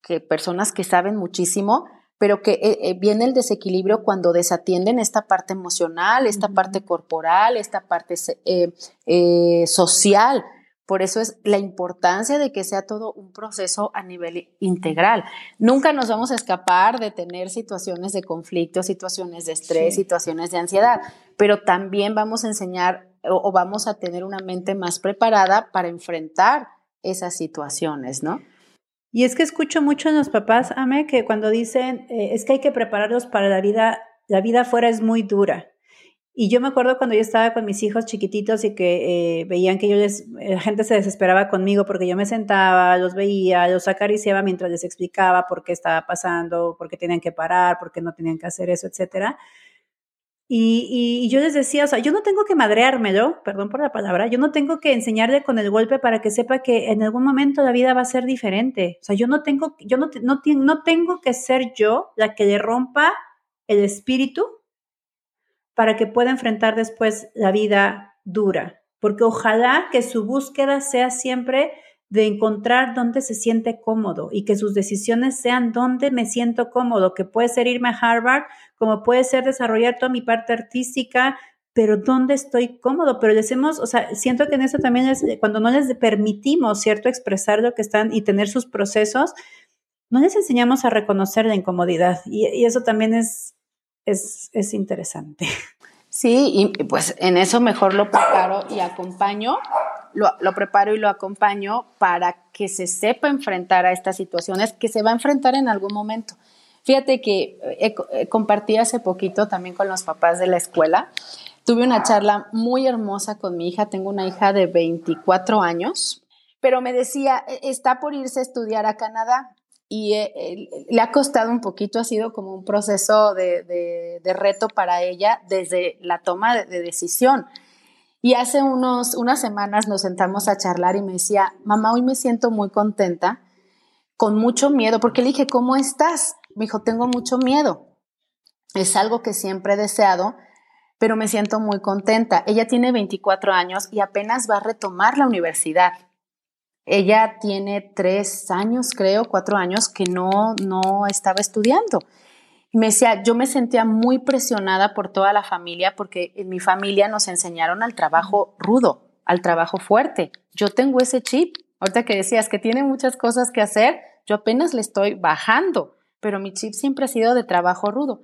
que personas que saben muchísimo, pero que eh, eh, viene el desequilibrio cuando desatienden esta parte emocional, esta parte corporal, esta parte eh, social. Por eso es la importancia de que sea todo un proceso a nivel integral. Nunca nos vamos a escapar de tener situaciones de conflicto, situaciones de estrés, situaciones de ansiedad, pero también vamos a enseñar o, vamos a tener una mente más preparada para enfrentar esas situaciones, ¿no? Y es que escucho mucho en los papás, Ame, que cuando dicen eh, es que hay que prepararlos para la vida la vida afuera es muy dura. Y yo me acuerdo cuando yo estaba con mis hijos chiquititos y que eh, veían que yo les, la gente se desesperaba conmigo porque yo me sentaba, los veía, los acariciaba mientras les explicaba por qué estaba pasando, por qué tenían que parar, por qué no tenían que hacer eso, etcétera. Y, y, yo les decía, o sea, yo no tengo que madreármelo, perdón por la palabra, yo no tengo que enseñarle con el golpe para que sepa que en algún momento la vida va a ser diferente. O sea, yo no tengo, yo no, no, no tengo que ser yo la que le rompa el espíritu para que pueda enfrentar después la vida dura. Porque ojalá que su búsqueda sea siempre de encontrar dónde se siente cómodo y que sus decisiones sean dónde me siento cómodo, que puede ser irme a Harvard, como puede ser desarrollar toda mi parte artística, pero dónde estoy cómodo, pero les hemos, o sea, siento que en eso también es, cuando no les permitimos, ¿cierto?, expresar lo que están y tener sus procesos, no les enseñamos a reconocer la incomodidad y, y eso también es, es, interesante. Sí, y pues en eso mejor lo preparo y acompaño, lo, lo, preparo y lo acompaño para que se sepa enfrentar a estas situaciones que se va a enfrentar en algún momento. Fíjate que eh, compartí hace poquito también con los papás de la escuela. Tuve una charla muy hermosa con mi hija. Tengo una hija de 24 años, pero me decía, e, está por irse a estudiar a Canadá y eh, le ha costado un poquito, ha sido como un proceso de, reto para ella desde la toma de, decisión. Y hace unos, unas semanas nos sentamos a charlar y me decía, mamá, hoy me siento muy contenta, con mucho miedo, porque le dije, ¿cómo estás? Me dijo, tengo mucho miedo. Es algo que siempre he deseado, pero me siento muy contenta. Ella tiene 24 años y apenas va a retomar la universidad. Ella tiene tres años, creo, cuatro años que no, no estaba estudiando. Me decía, yo me sentía muy presionada por toda la familia porque en mi familia nos enseñaron al trabajo rudo, al trabajo fuerte. Yo tengo ese chip. Ahorita que decías que tiene muchas cosas que hacer, yo apenas le estoy bajando, pero mi chip siempre ha sido de trabajo rudo.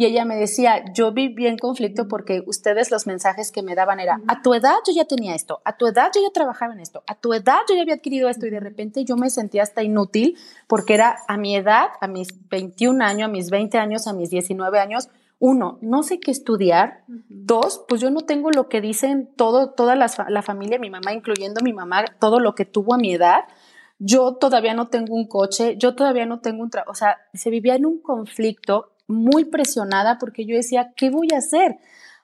Y ella me decía, yo viví en conflicto porque ustedes los mensajes que me daban era, a tu edad yo ya tenía esto, a tu edad yo ya trabajaba en esto, a tu edad yo ya había adquirido esto y de repente yo me sentía hasta inútil porque era a mi edad, a mis 21 años, a mis 20 años, a mis 19 años, uno, no sé qué estudiar. Dos, pues yo no tengo lo que dicen todo, toda la, la, familia, mi mamá, incluyendo mi mamá, todo lo que tuvo a mi edad. Yo todavía no tengo un coche, yo todavía no tengo un trabajo. O sea, se vivía en un conflicto muy presionada porque yo decía, ¿qué voy a hacer?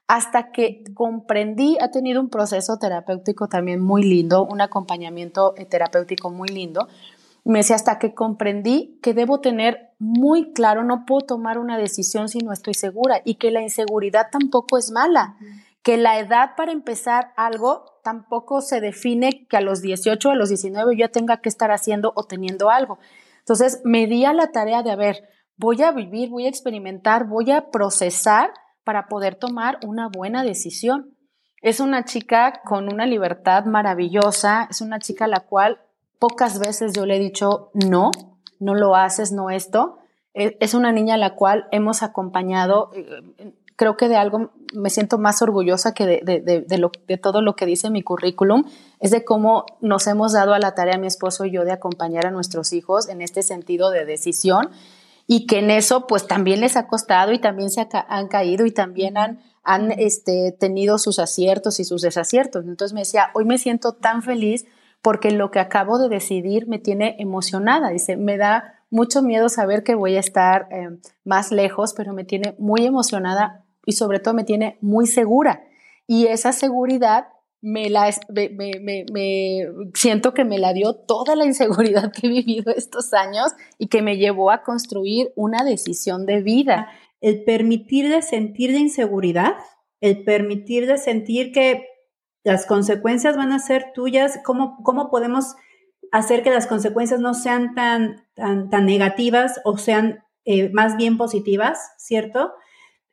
Hasta que comprendí, ha tenido un proceso terapéutico también muy lindo, un acompañamiento eh, terapéutico muy lindo. Me decía, hasta que comprendí que debo tener muy claro, no puedo tomar una decisión si no estoy segura y que la inseguridad tampoco es mala, que la edad para empezar algo tampoco se define que a los 18 o a los 19 yo ya tenga que estar haciendo o teniendo algo. Entonces me di a la tarea de, a ver, voy a vivir, voy a experimentar, voy a procesar para poder tomar una buena decisión. Es una chica con una libertad maravillosa, es una chica a la cual pocas veces yo le he dicho no, no lo haces, no esto. E, es una niña a la cual hemos acompañado, eh, creo que de algo me siento más orgullosa que de, de todo lo que dice mi currículum, es de cómo nos hemos dado a la tarea mi esposo y yo de acompañar a nuestros hijos en este sentido de decisión y que en eso pues también les ha costado y también se han caído y también han, han este, tenido sus aciertos y sus desaciertos. Entonces me decía, hoy me siento tan feliz porque lo que acabo de decidir me tiene emocionada. Dice, me da mucho miedo saber que voy a estar em, más lejos, pero me tiene muy emocionada y sobre todo me tiene muy segura. Y esa seguridad me la me, siento que me la dio toda la inseguridad que he vivido estos años y que me llevó a construir una decisión de vida. El permitir de sentir de inseguridad, el permitir de sentir que las consecuencias van a ser tuyas, ¿cómo, cómo podemos hacer que las consecuencias no sean tan, tan, negativas o sean eh, más bien positivas, ¿cierto?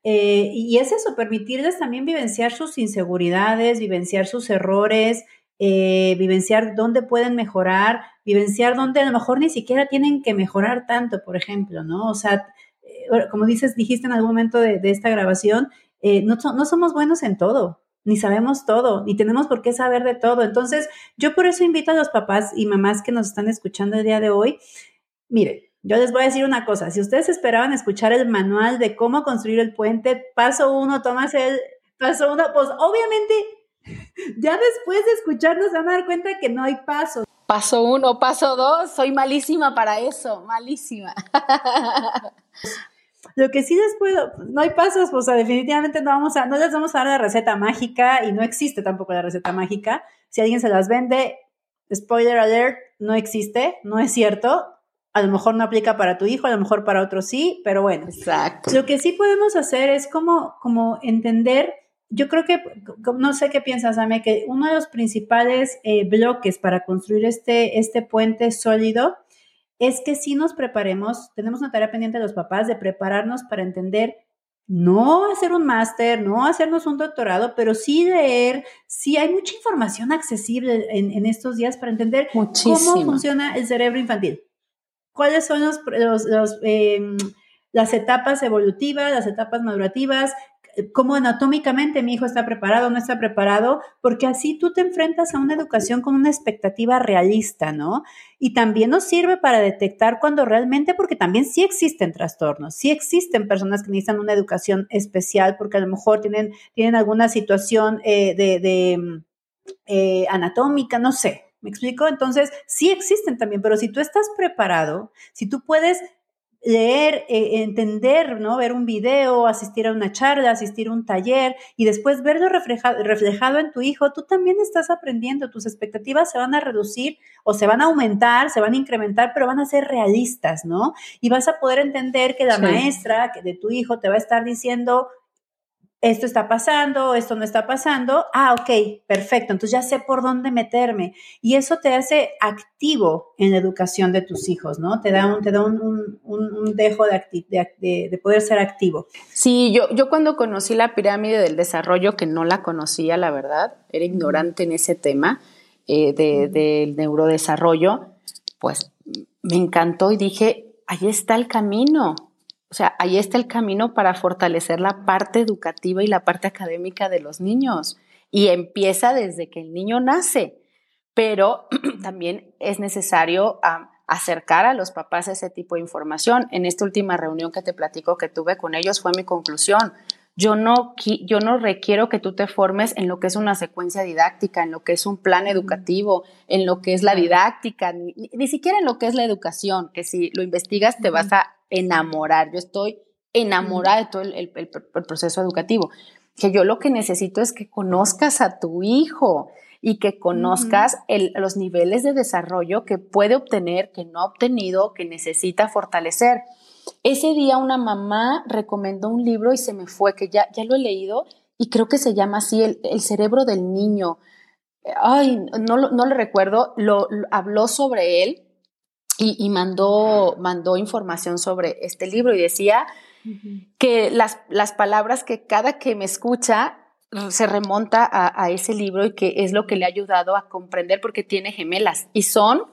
Eh, y es eso, permitirles también vivenciar sus inseguridades, vivenciar sus errores, eh, vivenciar dónde pueden mejorar, vivenciar dónde a lo mejor ni siquiera tienen que mejorar tanto, por ejemplo, ¿no? O sea, eh, como dices, dijiste en algún momento de, esta grabación, no, no somos buenos en todo, ni sabemos todo, ni tenemos por qué saber de todo. Entonces, yo por eso invito a los papás y mamás que nos están escuchando el día de hoy, mire, Yo les voy a decir una cosa, si ustedes esperaban escuchar el manual de cómo construir el puente, paso uno, tomas el paso uno, pues obviamente ya después de escucharnos van a dar cuenta que no hay pasos. Paso uno, paso dos, soy malísima para eso, malísima. Lo que sí les puedo, no hay pasos, pues definitivamente no vamos a, no les vamos a dar la receta mágica y no existe tampoco la receta mágica. Si alguien se las vende, spoiler alert, no existe, no es cierto. A lo mejor no aplica para tu hijo, a lo mejor para otro sí, pero bueno. Exacto. Lo que sí podemos hacer es como, como entender yo creo que, no sé qué piensas, Ame, que uno de los principales eh, bloques para construir este, este puente sólido es que si nos preparemos, tenemos una tarea pendiente de los papás de prepararnos para entender, no hacer un máster, no hacernos un doctorado, pero sí leer, sí hay mucha información accesible en, estos días para entender cómo funciona el cerebro infantil. ¿Cuáles son los, los, em, las etapas evolutivas, las etapas madurativas, cómo anatómicamente mi hijo está preparado no está preparado, porque así tú te enfrentas a una educación con una expectativa realista, ¿no? Y también nos sirve para detectar cuando realmente, porque también sí existen trastornos, sí existen personas que necesitan una educación especial porque a lo mejor tienen, tienen alguna situación eh, de, eh, anatómica, no sé, ¿Me explico? Entonces, sí existen también, pero si tú estás preparado, si tú puedes leer, eh, entender, ¿no? Ver un video, asistir a una charla, asistir a un taller y después verlo reflejado, reflejado en tu hijo, tú también estás aprendiendo, tus expectativas se van a reducir o se van a aumentar, se van a incrementar, pero van a ser realistas, ¿no? Y vas a poder entender que la maestra de tu hijo te va a estar diciendo, esto está pasando, esto no está pasando, ah, ok, perfecto, entonces ya sé por dónde meterme. Y eso te hace activo en la educación de tus hijos, ¿no? Te da un, te da un, un, dejo de, de, de, poder ser activo. Sí, yo, yo cuando conocí la pirámide del desarrollo, que no la conocía, la verdad, era ignorante en ese tema eh, del neurodesarrollo, pues me encantó y dije, ahí está el camino o sea, ahí está el camino para fortalecer la parte educativa y la parte académica de los niños. Y empieza desde que el niño nace. Pero también es necesario acercar a los papás ese tipo de información. En esta última reunión que te platico que tuve con ellos fue mi conclusión. Yo no, yo no requiero que tú te formes en lo que es una secuencia didáctica, en lo que es un plan educativo, en lo que es la didáctica, ni, ni siquiera en lo que es la educación, que si lo investigas te vas a enamorar. Yo estoy enamorada de todo el, proceso educativo. Que yo lo que necesito es que conozcas a tu hijo y que conozcas los niveles de desarrollo que puede obtener, que no ha obtenido, que necesita fortalecer. Ese día una mamá recomendó un libro y se me fue, que ya, ya lo he leído y creo que se llama así, El, cerebro del niño. Ay, no, no lo recuerdo, lo, habló sobre él y, mandó, mandó información sobre este libro y decía que las, las palabras que cada que me escucha se remonta a, ese libro y que es lo que le ha ayudado a comprender porque tiene gemelas y son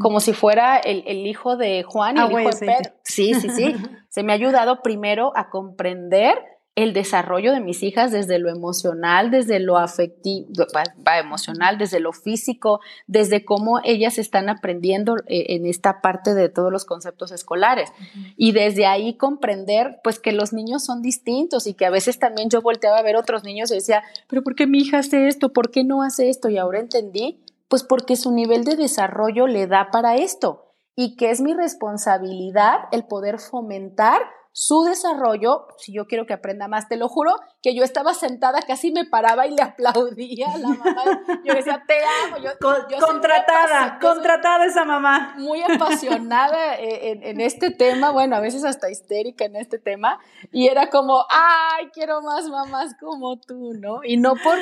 como si fuera el, hijo de Juan y el hijo de Pedro. Sí, sí, sí. se me ha ayudado primero a comprender el desarrollo de mis hijas desde lo emocional, desde lo afectivo, va, emocional, desde lo físico, desde cómo ellas están aprendiendo eh, en esta parte de todos los conceptos escolares. Y desde ahí comprender, pues, que los niños son distintos y que a veces también yo volteaba a ver otros niños y decía, pero ¿por qué mi hija hace esto? ¿Por qué no hace esto? Y ahora entendí, pues, porque su nivel de desarrollo le da para esto y que es mi responsabilidad el poder fomentar su desarrollo, si yo quiero que aprenda más, te lo juro, que yo estaba sentada, casi me paraba y le aplaudía a la mamá. Yo decía, te amo. Yo, contratada, contratada esa mamá. Muy apasionada en, en, este tema, bueno, a veces hasta histérica en este tema, y era como, ay, quiero más mamás como tú, ¿no? Y no por,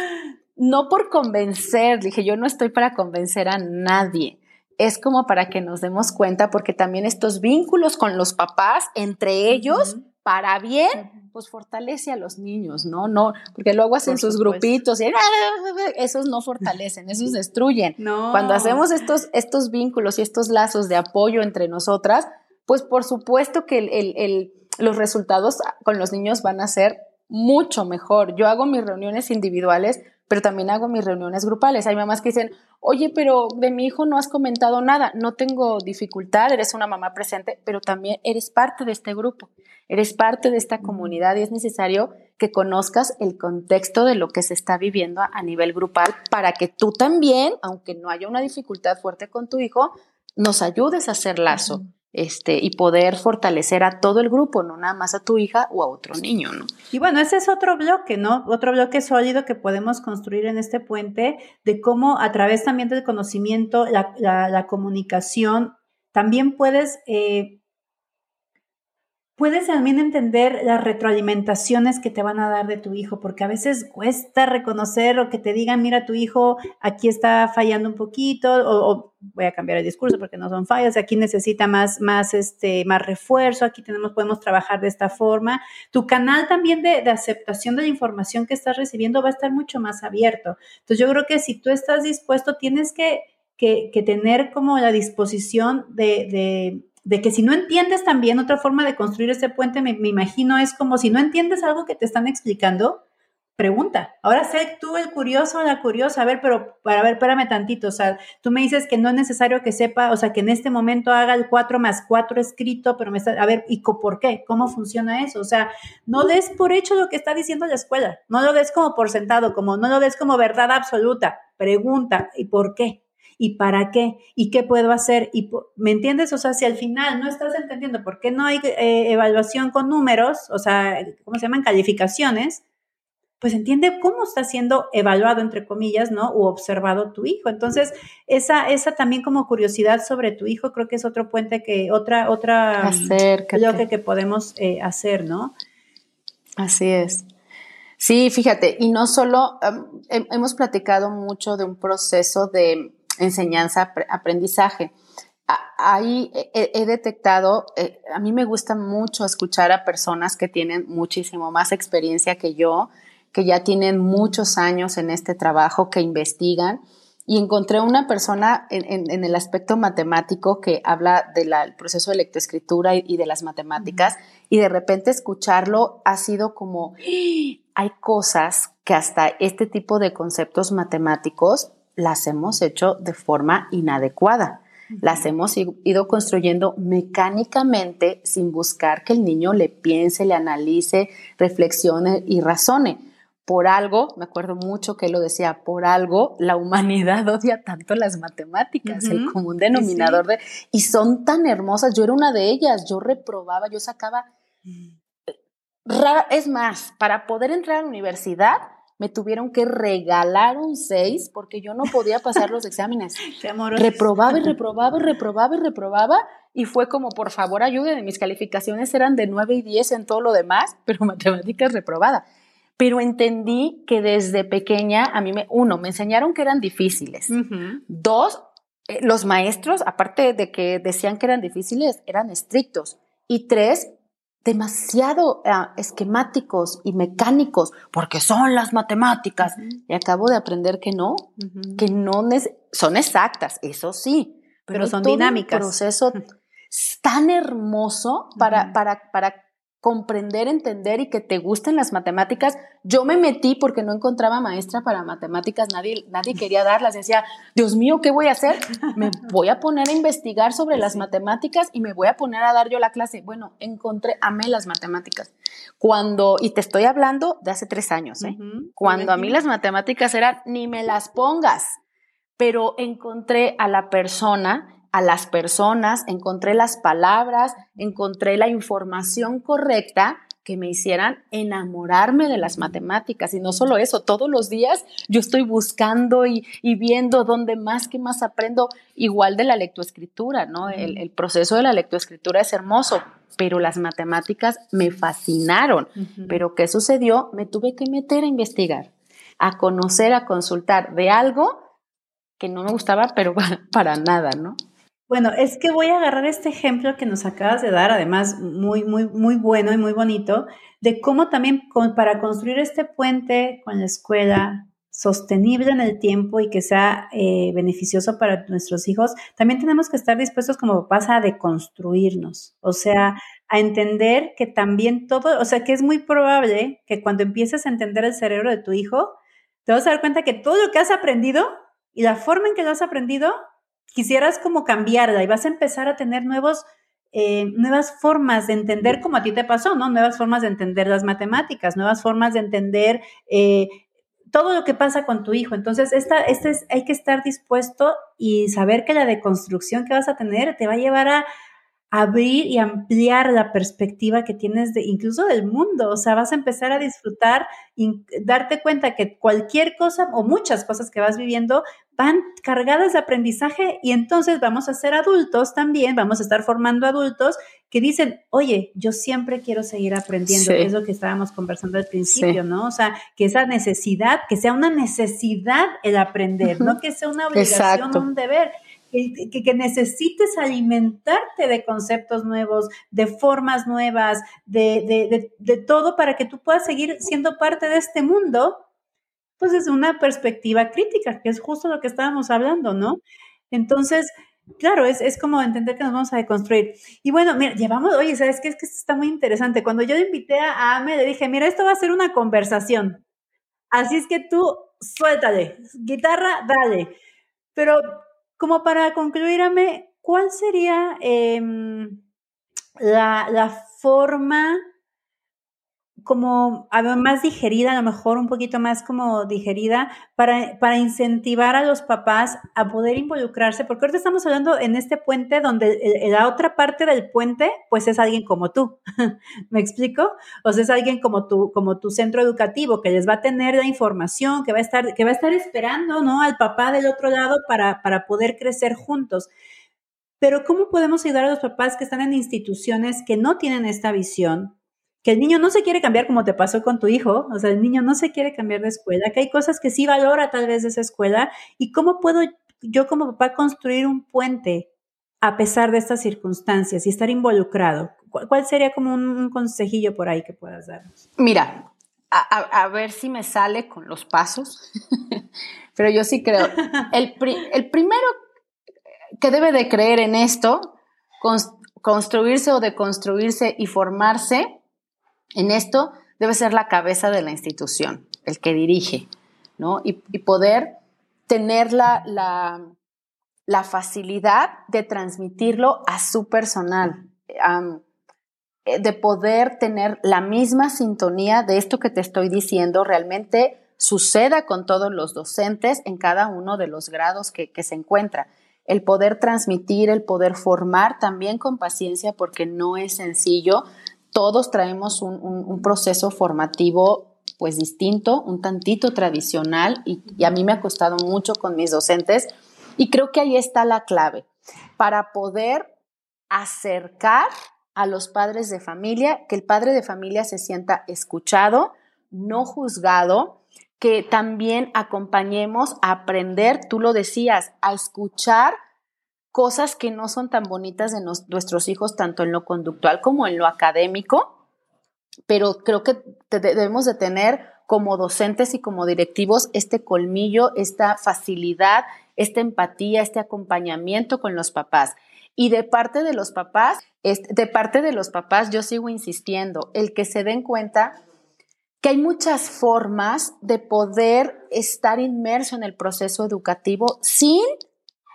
no por convencer, dije, yo no estoy para convencer a nadie es como para que nos demos cuenta, porque también estos vínculos con los papás, entre ellos, para bien, pues fortalece a los niños, ¿no? No, porque luego hacen sus grupitos y esos no fortalecen, esos destruyen. Cuando hacemos estos, estos vínculos y estos lazos de apoyo entre nosotras, pues por supuesto que el, los resultados con los niños van a ser mucho mejor. Yo hago mis reuniones individuales pero también hago mis reuniones grupales. Hay mamás que dicen, oye, pero de mi hijo no has comentado nada, no tengo dificultad, eres una mamá presente, pero también eres parte de este grupo, eres parte de esta comunidad y es necesario que conozcas el contexto de lo que se está viviendo a, nivel grupal para que tú también, aunque no haya una dificultad fuerte con tu hijo, nos ayudes a hacer lazo este, y poder fortalecer a todo el grupo, no nada más a tu hija o a otro niño, ¿no? Y bueno, ese es otro bloque, ¿no? Otro bloque sólido que podemos construir en este puente de cómo a través también del conocimiento, la, la, comunicación, también puedes eh, puedes también entender las retroalimentaciones que te van a dar de tu hijo, porque a veces cuesta reconocer o que te digan, mira, tu hijo aquí está fallando un poquito, o, voy a cambiar el discurso porque no son fallas, aquí necesita más, más, este, más refuerzo, aquí tenemos, podemos trabajar de esta forma. Tu canal también de, de aceptación de la información que estás recibiendo va a estar mucho más abierto. Entonces yo creo que si tú estás dispuesto, tienes que, que, que tener como la disposición de, de de que si no entiendes también otra forma de construir ese puente, me, imagino es como si no entiendes algo que te están explicando, pregunta. Ahora sé tú el curioso o la curiosa, a ver, pero para ver, espérame tantito, o sea, tú me dices que no es necesario que sepa, o sea, que en este momento haga el 4 más 4 escrito, pero me está, a ver, ¿y por qué? ¿Cómo funciona eso? O sea, no des por hecho lo que está diciendo la escuela, no lo des como por sentado, como no lo des como verdad absoluta, pregunta, ¿y por qué? ¿Y para qué? ¿Y qué puedo hacer? Y, ¿Me entiendes? O sea, si al final no estás entendiendo por qué no hay eh, evaluación con números, o sea, ¿cómo se llaman? Calificaciones, pues entiende cómo está siendo evaluado, entre comillas, ¿no? O observado tu hijo. Entonces, esa, esa también como curiosidad sobre tu hijo, creo que es otro puente que, otra, otra bloque que podemos eh, hacer, ¿no? Así es. Sí, fíjate, y no solo, hemos platicado mucho de un proceso de enseñanza, aprendizaje. Ahí he, detectado, eh, a mí me gusta mucho escuchar a personas que tienen muchísimo más experiencia que yo, que ya tienen muchos años en este trabajo, que investigan. Y encontré una persona en, el aspecto matemático que habla del proceso de lectoescritura y, de las matemáticas, y de repente escucharlo ha sido como, hay cosas que hasta este tipo de conceptos matemáticos las hemos hecho de forma inadecuada. Las hemos ido construyendo mecánicamente sin buscar que el niño le piense, le analice, reflexione y razone. Por algo, me acuerdo mucho que él lo decía, por algo la humanidad odia tanto las matemáticas, el común denominador de... Y son tan hermosas, yo era una de ellas, yo reprobaba, yo sacaba... Mm. Es más, para poder entrar a la universidad, me tuvieron que regalar un 6 porque yo no podía pasar los exámenes. reprobaba y reprobaba y reprobaba y reprobaba y fue como, por favor, ayúdenme. Mis calificaciones eran de 9 y 10 en todo lo demás, pero matemáticas reprobada. Pero entendí que desde pequeña, a mí, me, uno, me enseñaron que eran difíciles. Dos, eh, los maestros, aparte de que decían que eran difíciles, eran estrictos. Y tres, demasiado ah, esquemáticos y mecánicos, porque son las matemáticas. Y acabo de aprender que no, que no son exactas, eso sí, pero, son dinámicas. Un proceso tan hermoso para, para, para comprender, entender y que te gusten las matemáticas. Yo me metí porque no encontraba maestra para matemáticas, nadie, nadie quería darlas. Decía, Dios mío, ¿qué voy a hacer? Me voy a poner a investigar sobre las matemáticas y me voy a poner a dar yo la clase. Bueno, encontré, amé las matemáticas. Cuando, y te estoy hablando de hace tres años, ¿eh? Cuando a mí las matemáticas eran, ni me las pongas, pero encontré a la persona a las personas, encontré las palabras, encontré la información correcta que me hicieran enamorarme de las matemáticas. Y no solo eso, todos los días yo estoy buscando y, viendo dónde más que más aprendo, igual de la lectoescritura, ¿no? El, proceso de la lectoescritura es hermoso, pero las matemáticas me fascinaron. Pero ¿qué sucedió? Me tuve que meter a investigar, a conocer, a consultar de algo que no me gustaba, pero para nada, ¿no? Bueno, es que voy a agarrar este ejemplo que nos acabas de dar, además muy, muy, muy bueno y muy bonito, de cómo también para construir este puente con la escuela sostenible en el tiempo y que sea eh, beneficioso para nuestros hijos, también tenemos que estar dispuestos como papás a deconstruirnos, o sea, a entender que también todo, o sea, que es muy probable que cuando empieces a entender el cerebro de tu hijo, te vas a dar cuenta que todo lo que has aprendido y la forma en que lo has aprendido, quisieras como cambiarla y vas a empezar a tener nuevos, eh, nuevas formas de entender como a ti te pasó, ¿no? Nuevas formas de entender las matemáticas, nuevas formas de entender eh, todo lo que pasa con tu hijo. Entonces, esta, esta es, hay que estar dispuesto y saber que la deconstrucción que vas a tener te va a llevar a abrir y ampliar la perspectiva que tienes de incluso del mundo, o sea, vas a empezar a disfrutar y darte cuenta que cualquier cosa o muchas cosas que vas viviendo van cargadas de aprendizaje y entonces vamos a ser adultos también, vamos a estar formando adultos que dicen, oye, yo siempre quiero seguir aprendiendo, es lo que estábamos conversando al principio, ¿no? O sea, que esa necesidad, que sea una necesidad el aprender, no que sea una obligación un deber que, necesites alimentarte de conceptos nuevos, de formas nuevas, de, de, todo para que tú puedas seguir siendo parte de este mundo, pues desde una perspectiva crítica, que es justo lo que estábamos hablando, ¿no? Entonces, claro, es, es como entender que nos vamos a deconstruir. Y bueno, mira, llevamos, oye, ¿sabes qué? Es que esto está muy interesante. Cuando yo invité a Ame, le dije, mira, esto va a ser una conversación. Así es que tú suéltale, guitarra, dale. Pero como para concluir, ¿cuál sería em, la, la, forma como más digerida, a lo mejor un poquito más como digerida, para, para, incentivar a los papás a poder involucrarse, porque ahorita estamos hablando en este puente donde la otra parte del puente, pues es alguien como tú, ¿me explico? O sea, es alguien como tú, como tu centro educativo, que les va a tener la información, que va a estar, que va a estar esperando, ¿no? Al papá del otro lado para, para poder crecer juntos. Pero ¿cómo podemos ayudar a los papás que están en instituciones que no tienen esta visión, que el niño no se quiere cambiar como te pasó con tu hijo, o sea, el niño no se quiere cambiar de escuela, que hay cosas que sí valora tal vez de esa escuela, y cómo puedo yo como papá construir un puente a pesar de estas circunstancias y estar involucrado. ¿Cuál sería como un, consejillo por ahí que puedas darnos? Mira, a, ver si me sale con los pasos, pero yo sí creo, el, el primero que debe de creer en esto, construirse o deconstruirse y formarse, en esto debe ser la cabeza de la institución, el que dirige, ¿no? Y, poder tener la, la, facilidad de transmitirlo a su personal, eh, de poder tener la misma sintonía de esto que te estoy diciendo, realmente suceda con todos los docentes en cada uno de los grados que, que se encuentra. El poder transmitir, el poder formar también con paciencia, porque no es sencillo todos traemos un, proceso formativo pues distinto, un tantito tradicional y, a mí me ha costado mucho con mis docentes y creo que ahí está la clave para poder acercar a los padres de familia, que el padre de familia se sienta escuchado, no juzgado, que también acompañemos a aprender, tú lo decías, a escuchar cosas que no son tan bonitas de nuestros hijos, tanto en lo conductual como en lo académico, pero creo que debemos de tener como docentes y como directivos este colmillo, esta facilidad, esta empatía, este acompañamiento con los papás. Y de parte de los papás, de parte de los papás, yo sigo insistiendo, el que se den cuenta que hay muchas formas de poder estar inmerso en el proceso educativo sin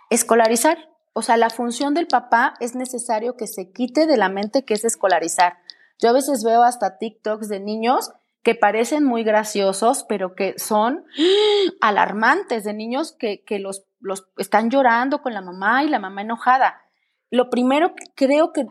escolarizar. O sea, la función del papá es necesario que se quite de la mente que es escolarizar. Yo a veces veo hasta TikToks de niños que parecen muy graciosos, pero que son alarmantes, de niños que, los, los, están llorando con la mamá y la mamá enojada. Lo primero que creo que,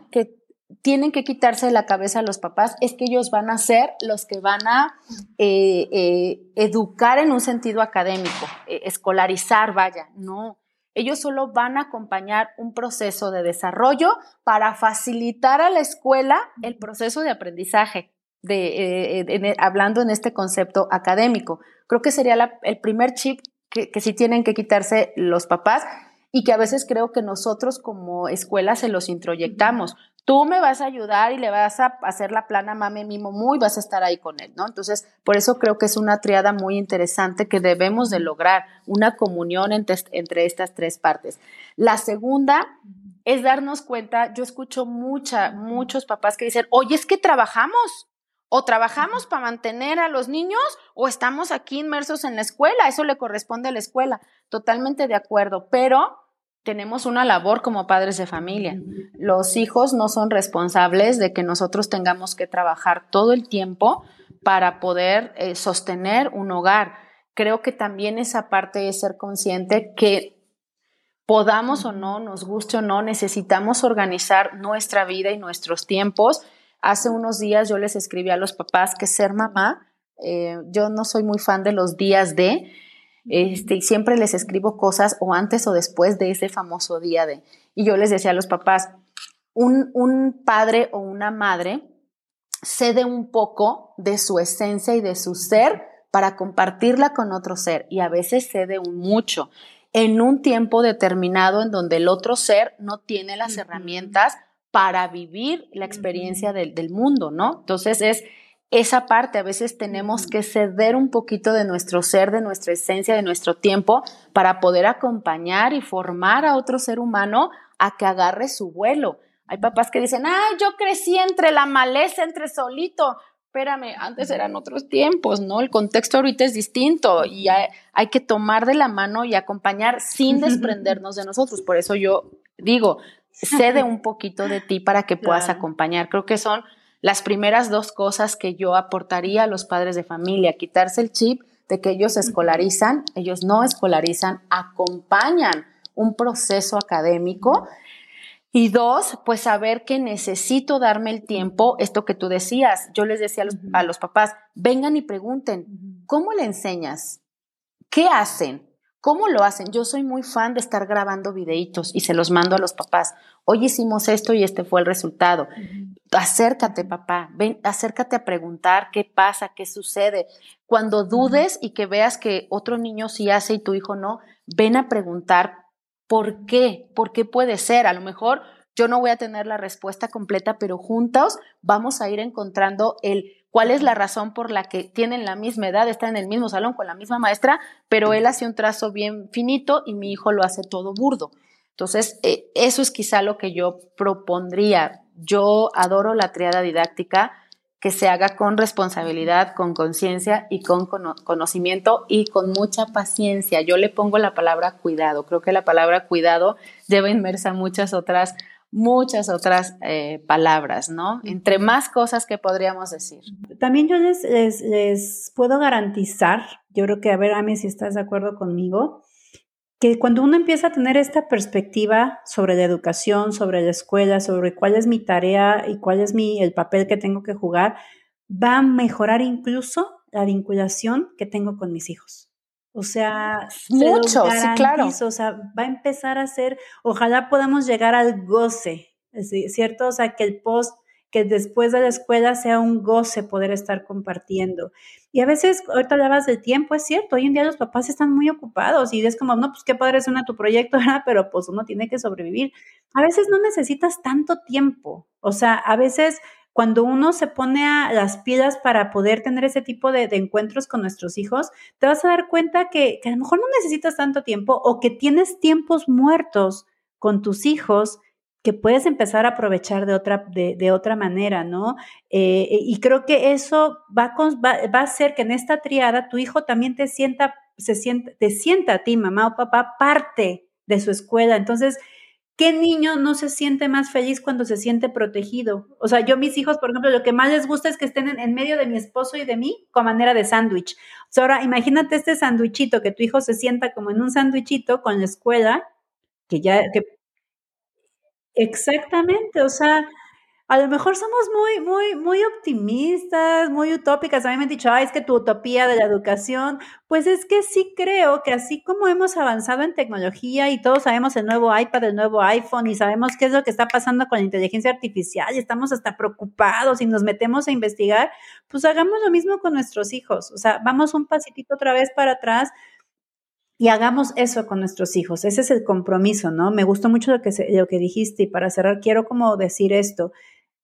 tienen que quitarse de la cabeza a los papás es que ellos van a ser los que van a eh, eh, educar en un sentido académico, eh, escolarizar, vaya, no ellos solo van a acompañar un proceso de desarrollo para facilitar a la escuela el proceso de aprendizaje, eh, hablando en este concepto académico. Creo que sería el primer chip que, que sí tienen que quitarse los papás y que a veces creo que nosotros como escuela se los introyectamos tú me vas a ayudar y le vas a hacer la plana mame mimo muy, vas a estar ahí con él, ¿no? Entonces, por eso creo que es una triada muy interesante que debemos de lograr, una comunión entre, entre estas tres partes. La segunda es darnos cuenta, yo escucho mucha, muchos papás que dicen, oye, es que trabajamos, O trabajamos para mantener a los niños o estamos aquí inmersos en la escuela. Eso le corresponde a la escuela. Totalmente de acuerdo. Pero tenemos una labor como padres de familia. Los hijos no son responsables de que nosotros tengamos que trabajar todo el tiempo para poder eh, sostener un hogar. Creo que también esa parte es ser consciente que podamos o no, nos guste o no, necesitamos organizar nuestra vida y nuestros tiempos. Hace unos días yo les escribí a los papás que ser mamá, eh, yo no soy muy fan de los días de, este, y siempre les escribo cosas o antes o después de ese famoso día de. Y yo les decía a los papás, un, un padre o una madre cede un poco de su esencia y de su ser para compartirla con otro ser y a veces cede un mucho en un tiempo determinado en donde el otro ser no tiene las herramientas para vivir la experiencia del, del mundo, ¿no? Entonces es esa parte, a veces tenemos que ceder un poquito de nuestro ser, de nuestra esencia, de nuestro tiempo, para poder acompañar y formar a otro ser humano a que agarre su vuelo. Hay papás que dicen, ah, yo crecí entre la maleza, entre solito. Espérame, antes eran otros tiempos, ¿no? El contexto ahorita es distinto y hay, hay que tomar de la mano y acompañar sin desprendernos de nosotros. Por eso yo digo, cede un poquito de ti para que puedas acompañar. Creo que son las primeras dos cosas que yo aportaría a los padres de familia, quitarse el chip de que ellos escolarizan, ellos no escolarizan, acompañan un proceso académico. Y dos, pues saber que necesito darme el tiempo, esto que tú decías, yo les decía a los, a los papás, vengan y pregunten, ¿cómo le enseñas? ¿Qué hacen? ¿Cómo lo hacen? Yo soy muy fan de estar grabando videitos y se los mando a los papás. Hoy hicimos esto y este fue el resultado. Acércate, papá, ven, acércate a preguntar qué pasa, qué sucede. Cuando dudes y que veas que otro niño sí hace y tu hijo no, ven a preguntar por qué, por qué puede ser. A lo mejor yo no voy a tener la respuesta completa, pero juntos vamos a ir encontrando el cuál es la razón por la que tienen la misma edad, están en el mismo salón con la misma maestra, pero él hace un trazo bien finito y mi hijo lo hace todo burdo. Entonces, eh, eso es quizá lo que yo propondría. Yo adoro la triada didáctica que se haga con responsabilidad, con conciencia y con conocimiento y con mucha paciencia. Yo le pongo la palabra cuidado. Creo que la palabra cuidado lleva inmersa muchas otras muchas otras eh, palabras, ¿no? Entre más cosas que podríamos decir. También yo les, les, puedo garantizar, yo creo que, a ver, Amy, si estás de acuerdo conmigo, que cuando uno empieza a tener esta perspectiva sobre la educación, sobre la escuela, sobre cuál es mi tarea y cuál es mi, el papel que tengo que jugar, va a mejorar incluso la vinculación que tengo con mis hijos. O sea, mucho, sí, claro. O sea, va a empezar a ser, ojalá podamos llegar al goce, ¿cierto? O sea, que el post, que después de la escuela sea un goce poder estar compartiendo. Y a veces, ahorita hablabas del tiempo, es cierto, hoy en día los papás están muy ocupados y es como, no, pues qué padre suena tu proyecto, pero pues uno tiene que sobrevivir. A veces no necesitas tanto tiempo, o sea, a veces cuando uno se pone a las pilas para poder tener ese tipo de, encuentros con nuestros hijos, te vas a dar cuenta que, a lo mejor no necesitas tanto tiempo o que tienes tiempos muertos con tus hijos que puedes empezar a aprovechar de otra, de, otra manera, ¿no? Eh, y creo que eso va, va, a hacer que en esta triada tu hijo también te sienta, se sienta, te sienta a ti, mamá o papá, parte de su escuela. Entonces, ¿Qué niño no se siente más feliz cuando se siente protegido? O sea, yo mis hijos, por ejemplo, lo que más les gusta es que estén en, medio de mi esposo y de mí con manera de sándwich. ahora, imagínate este sándwichito, que tu hijo se sienta como en un sándwichito con la escuela, que ya, que... Exactamente, o sea, a lo mejor somos muy, muy, muy optimistas, muy utópicas. A mí me han dicho, ay, es que tu utopía de la educación, pues es que sí creo que así como hemos avanzado en tecnología y todos sabemos el nuevo iPad, el nuevo iPhone y sabemos qué es lo que está pasando con la inteligencia artificial y estamos hasta preocupados y nos metemos a investigar, pues hagamos lo mismo con nuestros hijos. O sea, vamos un pasitito otra vez para atrás y hagamos eso con nuestros hijos. Ese es el compromiso, ¿no? Me gustó mucho lo que, lo que dijiste y para cerrar quiero como decir esto.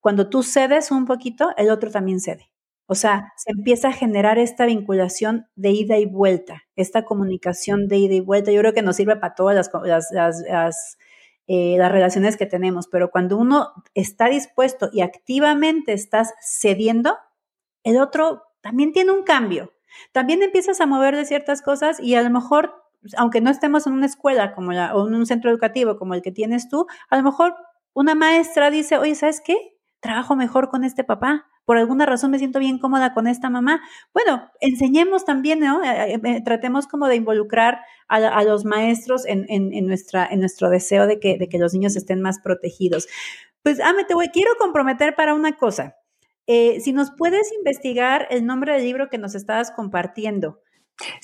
Cuando tú cedes un poquito, el otro también cede. O sea, se empieza a generar esta vinculación de ida y vuelta, esta comunicación de ida y vuelta. Yo creo que nos sirve para todas las, las, eh, las relaciones que tenemos, pero cuando uno está dispuesto y activamente estás cediendo, el otro también tiene un cambio. También empiezas a mover de ciertas cosas y a lo mejor, aunque no estemos en una escuela como la, o en un centro educativo como el que tienes tú, a lo mejor una maestra dice, oye, ¿sabes qué? Trabajo mejor con este papá. Por alguna razón me siento bien cómoda con esta mamá. Bueno, enseñemos también, ¿no? Eh, eh, eh, tratemos como de involucrar a, los maestros en, nuestra, en nuestro deseo de que, de que los niños estén más protegidos. Pues, Ame, te voy, quiero comprometer para una cosa. si nos puedes investigar el nombre del libro que nos estabas compartiendo.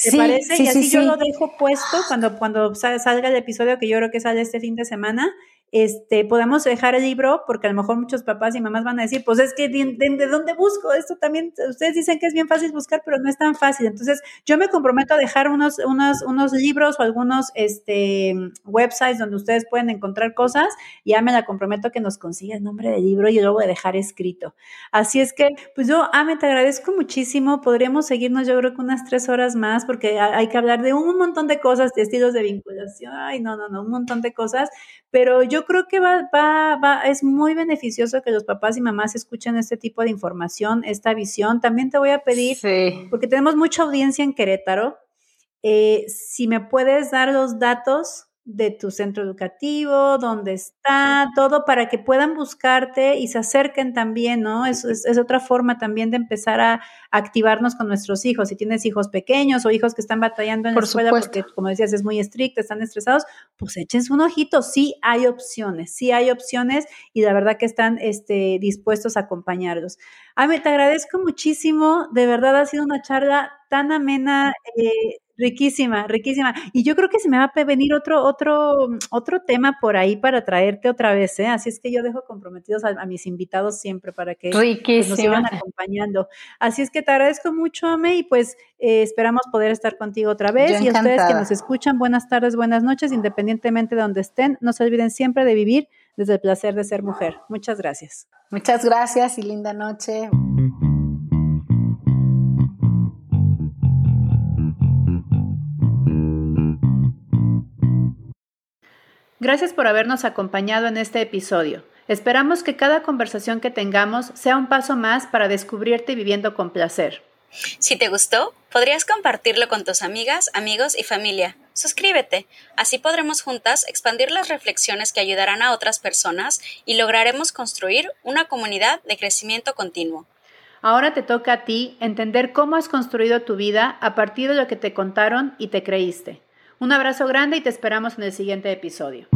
¿Te parece? y así yo lo dejo puesto cuando, cuando salga el episodio que yo creo que sale este fin de semana este, podemos dejar el libro, porque a lo mejor muchos papás y mamás van a decir, pues es que de, dónde busco? Esto también, ustedes dicen que es bien fácil buscar, pero no es tan fácil. Entonces, yo me comprometo a dejar unos, unos, unos libros o algunos este, websites donde ustedes pueden encontrar cosas. Y ya me la comprometo que nos consiga el nombre del libro y yo lo voy a dejar escrito. Así es que, pues yo, Ame, te agradezco muchísimo. Podríamos seguirnos, yo creo que unas tres horas más, porque hay que hablar de un montón de cosas, de estilos de vinculación. Ay, no, no, no, un montón de cosas. Pero yo creo que va, va, va, es muy beneficioso que los papás y mamás escuchen este tipo de información, esta visión. También te voy a pedir, porque tenemos mucha audiencia en Querétaro, eh, si me puedes dar los datos de tu centro educativo, dónde está, todo para que puedan buscarte y se acerquen también, ¿no? Es, es, otra forma también de empezar a activarnos con nuestros hijos. Si tienes hijos pequeños o hijos que están batallando en la escuela porque, como decías, es muy estricta, están estresados, pues échense un ojito. Sí hay opciones, sí hay opciones y la verdad que están este, dispuestos a acompañarlos. Ay, te agradezco muchísimo, de verdad ha sido una charla tan amena. Eh, Riquísima, riquísima. Y yo creo que se me va a venir otro, otro, otro tema por ahí para traerte otra vez, ¿eh? Así es que yo dejo comprometidos a, mis invitados siempre para que pues, nos sigan acompañando. Así es que te agradezco mucho, Ame, y pues eh, esperamos poder estar contigo otra vez. y a ustedes que nos escuchan, buenas tardes, buenas noches, independientemente de donde estén. No se olviden siempre de vivir desde el placer de ser mujer. Muchas gracias. Muchas gracias y linda noche. Gracias por habernos acompañado en este episodio. Esperamos que cada conversación que tengamos sea un paso más para descubrirte viviendo con placer. Si te gustó, podrías compartirlo con tus amigas, amigos y familia. Suscríbete, así podremos juntas expandir las reflexiones que ayudarán a otras personas y lograremos construir una comunidad de crecimiento continuo. Ahora te toca a ti entender cómo has construido tu vida a partir de lo que te contaron y te creíste. Un abrazo grande y te esperamos en el siguiente episodio.